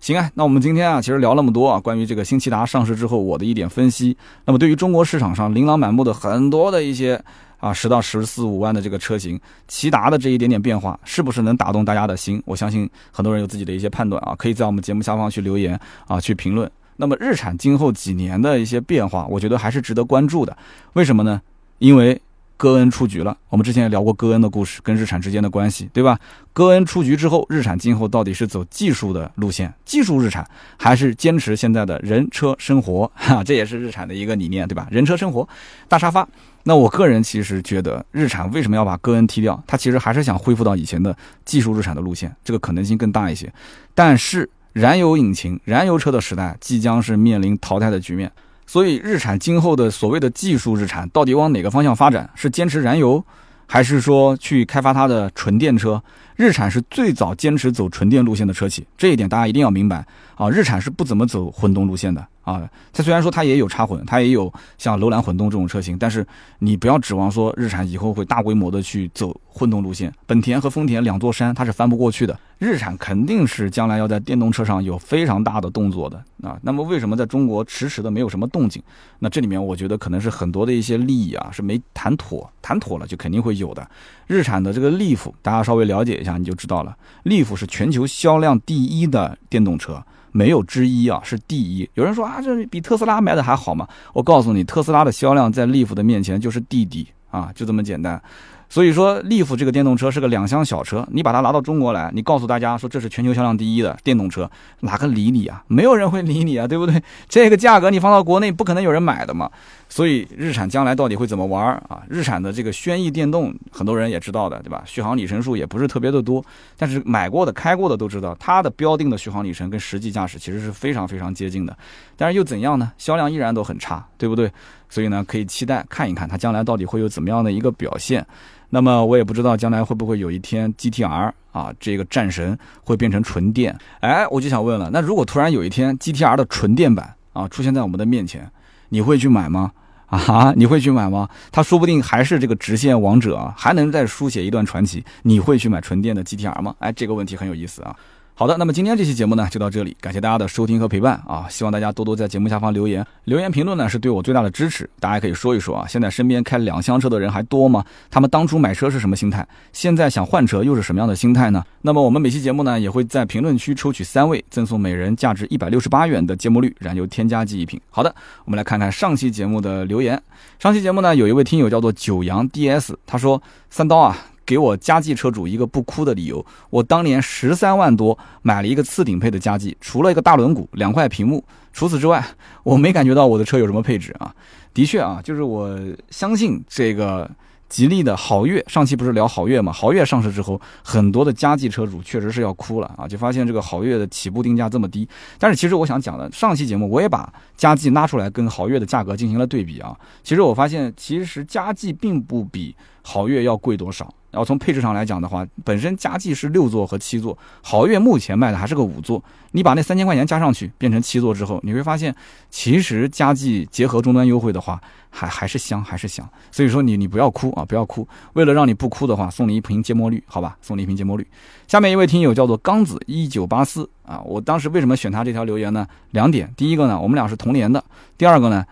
行啊，那我们今天啊，其实聊那么多啊，关于这个新骐达上市之后我的一点分析。那么对于中国市场上琳琅满目的很多的一些啊十到十四五万的这个车型，骐达的这一点点变化，是不是能打动大家的心？我相信很多人有自己的一些判断啊，可以在我们节目下方去留言啊，去评论。那么日产今后几年的一些变化，我觉得还是值得关注的。为什么呢？因为。戈恩出局了，我们之前也聊过戈恩的故事跟日产之间的关系，对吧？戈恩出局之后，日产今后到底是走技术的路线，技术日产，还是坚持现在的人车生活？(laughs) 哈，这也是日产的一个理念，对吧？人车生活，大沙发。那我个人其实觉得，日产为什么要把戈恩踢掉？他其实还是想恢复到以前的技术日产的路线，这个可能性更大一些。但是，燃油引擎、燃油车的时代即将是面临淘汰的局面。所以，日产今后的所谓的技术日产到底往哪个方向发展？是坚持燃油，还是说去开发它的纯电车？日产是最早坚持走纯电路线的车企，这一点大家一定要明白啊！日产是不怎么走混动路线的。啊，它虽然说它也有插混，它也有像楼兰混动这种车型，但是你不要指望说日产以后会大规模的去走混动路线。本田和丰田两座山，它是翻不过去的。日产肯定是将来要在电动车上有非常大的动作的啊。那么为什么在中国迟迟的没有什么动静？那这里面我觉得可能是很多的一些利益啊是没谈妥，谈妥了就肯定会有的。日产的这个利 f，大家稍微了解一下你就知道了，利弗是全球销量第一的电动车。没有之一啊，是第一。有人说啊，这比特斯拉卖的还好嘛？我告诉你，特斯拉的销量在利弗的面前就是弟弟啊，就这么简单。所以说，Leaf 这个电动车是个两厢小车，你把它拿到中国来，你告诉大家说这是全球销量第一的电动车，哪个理你啊？没有人会理你啊，对不对？(laughs) 这个价格你放到国内不可能有人买的嘛。所以日产将来到底会怎么玩啊？日产的这个轩逸电动，很多人也知道的，对吧？续航里程数也不是特别的多，但是买过的、开过的都知道，它的标定的续航里程跟实际驾驶其实是非常非常接近的。但是又怎样呢？销量依然都很差，对不对？所以呢，可以期待看一看它将来到底会有怎么样的一个表现。那么我也不知道将来会不会有一天 GTR 啊这个战神会变成纯电。哎，我就想问了，那如果突然有一天 GTR 的纯电版啊出现在我们的面前，你会去买吗？啊，你会去买吗？他说不定还是这个直线王者啊，还能再书写一段传奇。你会去买纯电的 GTR 吗？哎，这个问题很有意思啊。好的，那么今天这期节目呢就到这里，感谢大家的收听和陪伴啊！希望大家多多在节目下方留言，留言评论呢是对我最大的支持。大家可以说一说啊，现在身边开两厢车的人还多吗？他们当初买车是什么心态？现在想换车又是什么样的心态呢？那么我们每期节目呢也会在评论区抽取三位，赠送每人价值一百六十八元的芥末绿燃油添加剂一瓶。好的，我们来看看上期节目的留言。上期节目呢有一位听友叫做九阳 DS，他说三刀啊。给我佳绩车主一个不哭的理由。我当年十三万多买了一个次顶配的佳绩，除了一个大轮毂、两块屏幕，除此之外，我没感觉到我的车有什么配置啊。的确啊，就是我相信这个。吉利的豪越，上期不是聊豪越嘛？豪越上市之后，很多的家计车主确实是要哭了啊！就发现这个豪越的起步定价这么低。但是其实我想讲的，上期节目我也把家计拉出来跟豪越的价格进行了对比啊。其实我发现，其实家计并不比豪越要贵多少。然后从配置上来讲的话，本身佳绩是六座和七座，豪越目前卖的还是个五座。你把那三千块钱加上去，变成七座之后，你会发现，其实佳绩结合终端优惠的话，还还是香，还是香。所以说你你不要哭啊，不要哭。为了让你不哭的话，送你一瓶芥末绿，好吧？送你一瓶芥末绿。下面一位听友叫做刚子一九八四啊，我当时为什么选他这条留言呢？两点，第一个呢，我们俩是同年的；第二个呢，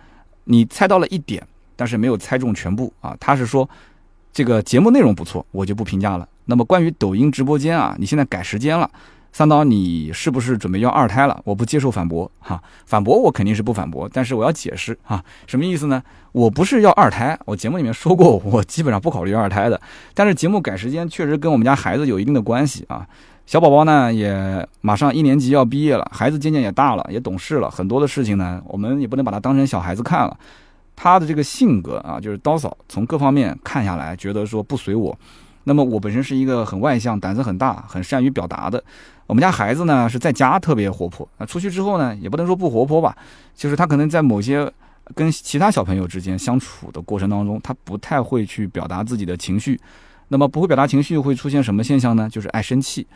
你猜到了一点，但是没有猜中全部啊。他是说。这个节目内容不错，我就不评价了。那么关于抖音直播间啊，你现在改时间了，三刀你是不是准备要二胎了？我不接受反驳哈，反驳我肯定是不反驳，但是我要解释哈，什么意思呢？我不是要二胎，我节目里面说过，我基本上不考虑二胎的。但是节目改时间确实跟我们家孩子有一定的关系啊。小宝宝呢也马上一年级要毕业了，孩子渐渐也大了，也懂事了，很多的事情呢，我们也不能把他当成小孩子看了。他的这个性格啊，就是刀嫂，从各方面看下来，觉得说不随我。那么我本身是一个很外向、胆子很大、很善于表达的。我们家孩子呢是在家特别活泼，那出去之后呢，也不能说不活泼吧，就是他可能在某些跟其他小朋友之间相处的过程当中，他不太会去表达自己的情绪。那么不会表达情绪会出现什么现象呢？就是爱生气。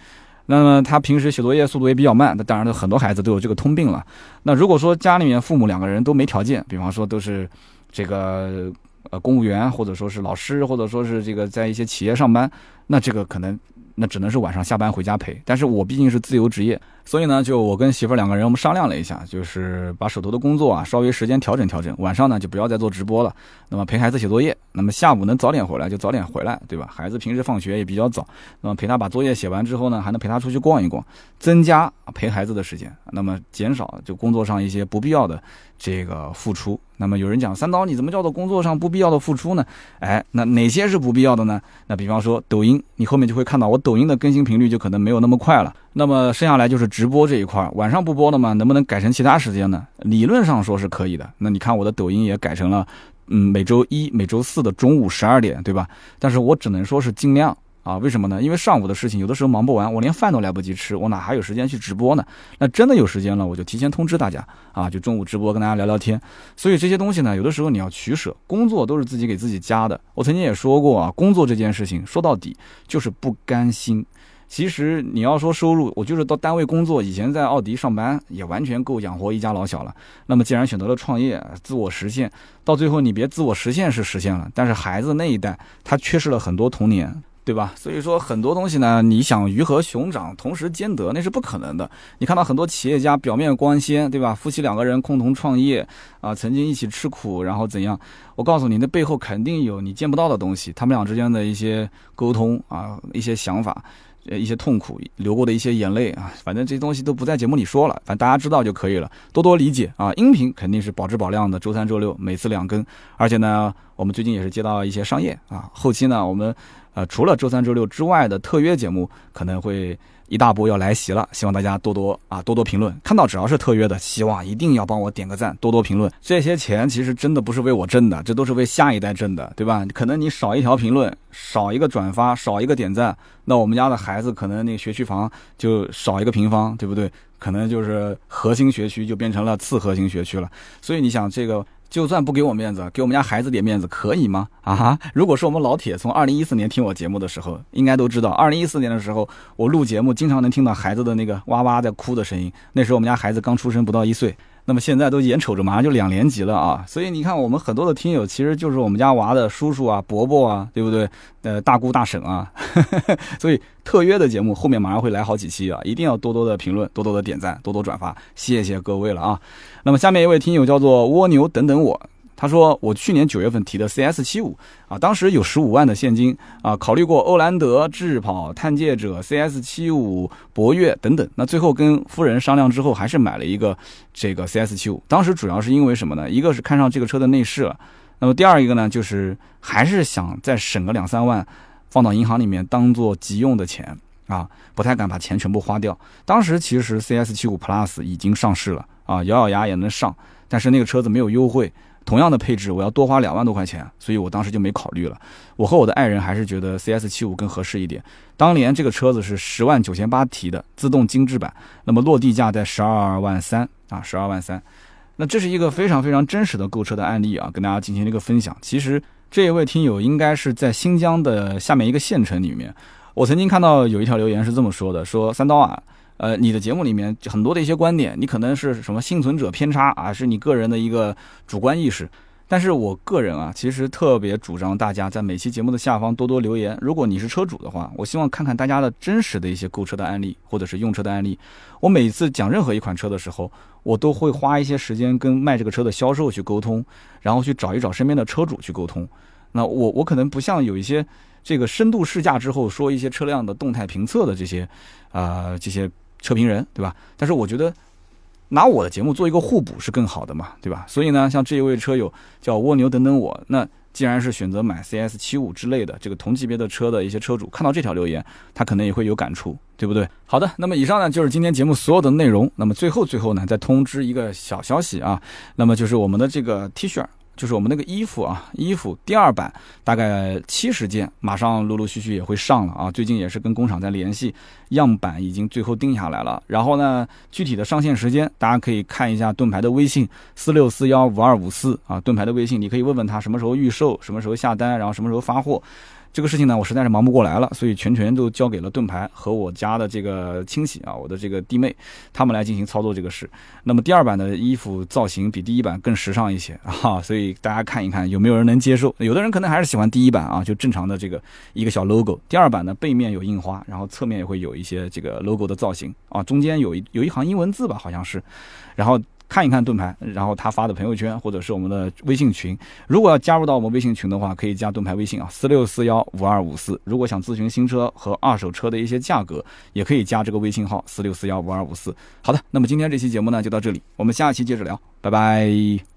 那么他平时写作业速度也比较慢，那当然很多孩子都有这个通病了。那如果说家里面父母两个人都没条件，比方说都是这个呃公务员，或者说是老师，或者说是这个在一些企业上班，那这个可能那只能是晚上下班回家陪。但是我毕竟是自由职业。所以呢，就我跟媳妇两个人，我们商量了一下，就是把手头的工作啊稍微时间调整调整，晚上呢就不要再做直播了，那么陪孩子写作业，那么下午能早点回来就早点回来，对吧？孩子平时放学也比较早，那么陪他把作业写完之后呢，还能陪他出去逛一逛，增加陪孩子的时间，那么减少就工作上一些不必要的这个付出。那么有人讲三刀，你怎么叫做工作上不必要的付出呢？哎，那哪些是不必要的呢？那比方说抖音，你后面就会看到我抖音的更新频率就可能没有那么快了。那么剩下来就是直播这一块，晚上不播了吗？能不能改成其他时间呢？理论上说是可以的。那你看我的抖音也改成了，嗯，每周一、每周四的中午十二点，对吧？但是我只能说是尽量啊。为什么呢？因为上午的事情有的时候忙不完，我连饭都来不及吃，我哪还有时间去直播呢？那真的有时间了，我就提前通知大家啊，就中午直播跟大家聊聊天。所以这些东西呢，有的时候你要取舍，工作都是自己给自己加的。我曾经也说过啊，工作这件事情说到底就是不甘心。其实你要说收入，我就是到单位工作，以前在奥迪上班也完全够养活一家老小了。那么既然选择了创业，自我实现，到最后你别自我实现是实现了，但是孩子那一代他缺失了很多童年，对吧？所以说很多东西呢，你想鱼和熊掌同时兼得，那是不可能的。你看到很多企业家表面光鲜，对吧？夫妻两个人共同创业啊，曾经一起吃苦，然后怎样？我告诉你，那背后肯定有你见不到的东西，他们俩之间的一些沟通啊，一些想法。一些痛苦流过的一些眼泪啊，反正这些东西都不在节目里说了，反正大家知道就可以了，多多理解啊。音频肯定是保质保量的，周三、周六每次两更，而且呢，我们最近也是接到一些商业啊，后期呢，我们呃除了周三、周六之外的特约节目可能会。一大波要来袭了，希望大家多多啊多多评论，看到只要是特约的，希望一定要帮我点个赞，多多评论。这些钱其实真的不是为我挣的，这都是为下一代挣的，对吧？可能你少一条评论，少一个转发，少一个点赞，那我们家的孩子可能那个学区房就少一个平方，对不对？可能就是核心学区就变成了次核心学区了。所以你想这个。就算不给我面子，给我们家孩子点面子可以吗？啊哈！如果说我们老铁从二零一四年听我节目的时候，应该都知道，二零一四年的时候，我录节目经常能听到孩子的那个哇哇在哭的声音。那时候我们家孩子刚出生不到一岁。那么现在都眼瞅着马上就两年级了啊，所以你看我们很多的听友其实就是我们家娃的叔叔啊、伯伯啊，对不对？呃，大姑大婶啊，(laughs) 所以特约的节目后面马上会来好几期啊，一定要多多的评论、多多的点赞、多多转发，谢谢各位了啊。那么下面一位听友叫做蜗牛等等我。他说：“我去年九月份提的 CS 七五啊，当时有十五万的现金啊，考虑过欧蓝德、智跑、探界者、CS 七五、博越等等。那最后跟夫人商量之后，还是买了一个这个 CS 七五。当时主要是因为什么呢？一个是看上这个车的内饰了，那么第二一个呢，就是还是想再省个两三万，放到银行里面当做急用的钱啊，不太敢把钱全部花掉。当时其实 CS 七五 Plus 已经上市了啊，咬咬牙也能上，但是那个车子没有优惠。”同样的配置，我要多花两万多块钱，所以我当时就没考虑了。我和我的爱人还是觉得 CS 七五更合适一点。当年这个车子是十万九千八提的自动精致版，那么落地价在十二万三啊，十二万三。那这是一个非常非常真实的购车的案例啊，跟大家进行了一个分享。其实这一位听友应该是在新疆的下面一个县城里面。我曾经看到有一条留言是这么说的：说三刀啊。呃，你的节目里面很多的一些观点，你可能是什么幸存者偏差啊，是你个人的一个主观意识。但是我个人啊，其实特别主张大家在每期节目的下方多多留言。如果你是车主的话，我希望看看大家的真实的一些购车的案例，或者是用车的案例。我每次讲任何一款车的时候，我都会花一些时间跟卖这个车的销售去沟通，然后去找一找身边的车主去沟通。那我我可能不像有一些这个深度试驾之后说一些车辆的动态评测的这些，啊这些。车评人，对吧？但是我觉得拿我的节目做一个互补是更好的嘛，对吧？所以呢，像这一位车友叫蜗牛等等我，那既然是选择买 CS 七五之类的这个同级别的车的一些车主，看到这条留言，他可能也会有感触，对不对？好的，那么以上呢就是今天节目所有的内容。那么最后最后呢，再通知一个小消息啊，那么就是我们的这个 T 恤。就是我们那个衣服啊，衣服第二版大概七十件，马上陆陆续续也会上了啊。最近也是跟工厂在联系，样板已经最后定下来了。然后呢，具体的上线时间，大家可以看一下盾牌的微信四六四幺五二五四啊，盾牌的微信，你可以问问他什么时候预售，什么时候下单，然后什么时候发货。这个事情呢，我实在是忙不过来了，所以全权都交给了盾牌和我家的这个亲戚啊，我的这个弟妹，他们来进行操作这个事。那么第二版的衣服造型比第一版更时尚一些啊，所以大家看一看有没有人能接受。有的人可能还是喜欢第一版啊，就正常的这个一个小 logo。第二版呢，背面有印花，然后侧面也会有一些这个 logo 的造型啊，中间有一有一行英文字吧，好像是，然后。看一看盾牌，然后他发的朋友圈或者是我们的微信群。如果要加入到我们微信群的话，可以加盾牌微信啊，四六四幺五二五四。如果想咨询新车和二手车的一些价格，也可以加这个微信号四六四幺五二五四。好的，那么今天这期节目呢就到这里，我们下期接着聊，拜拜。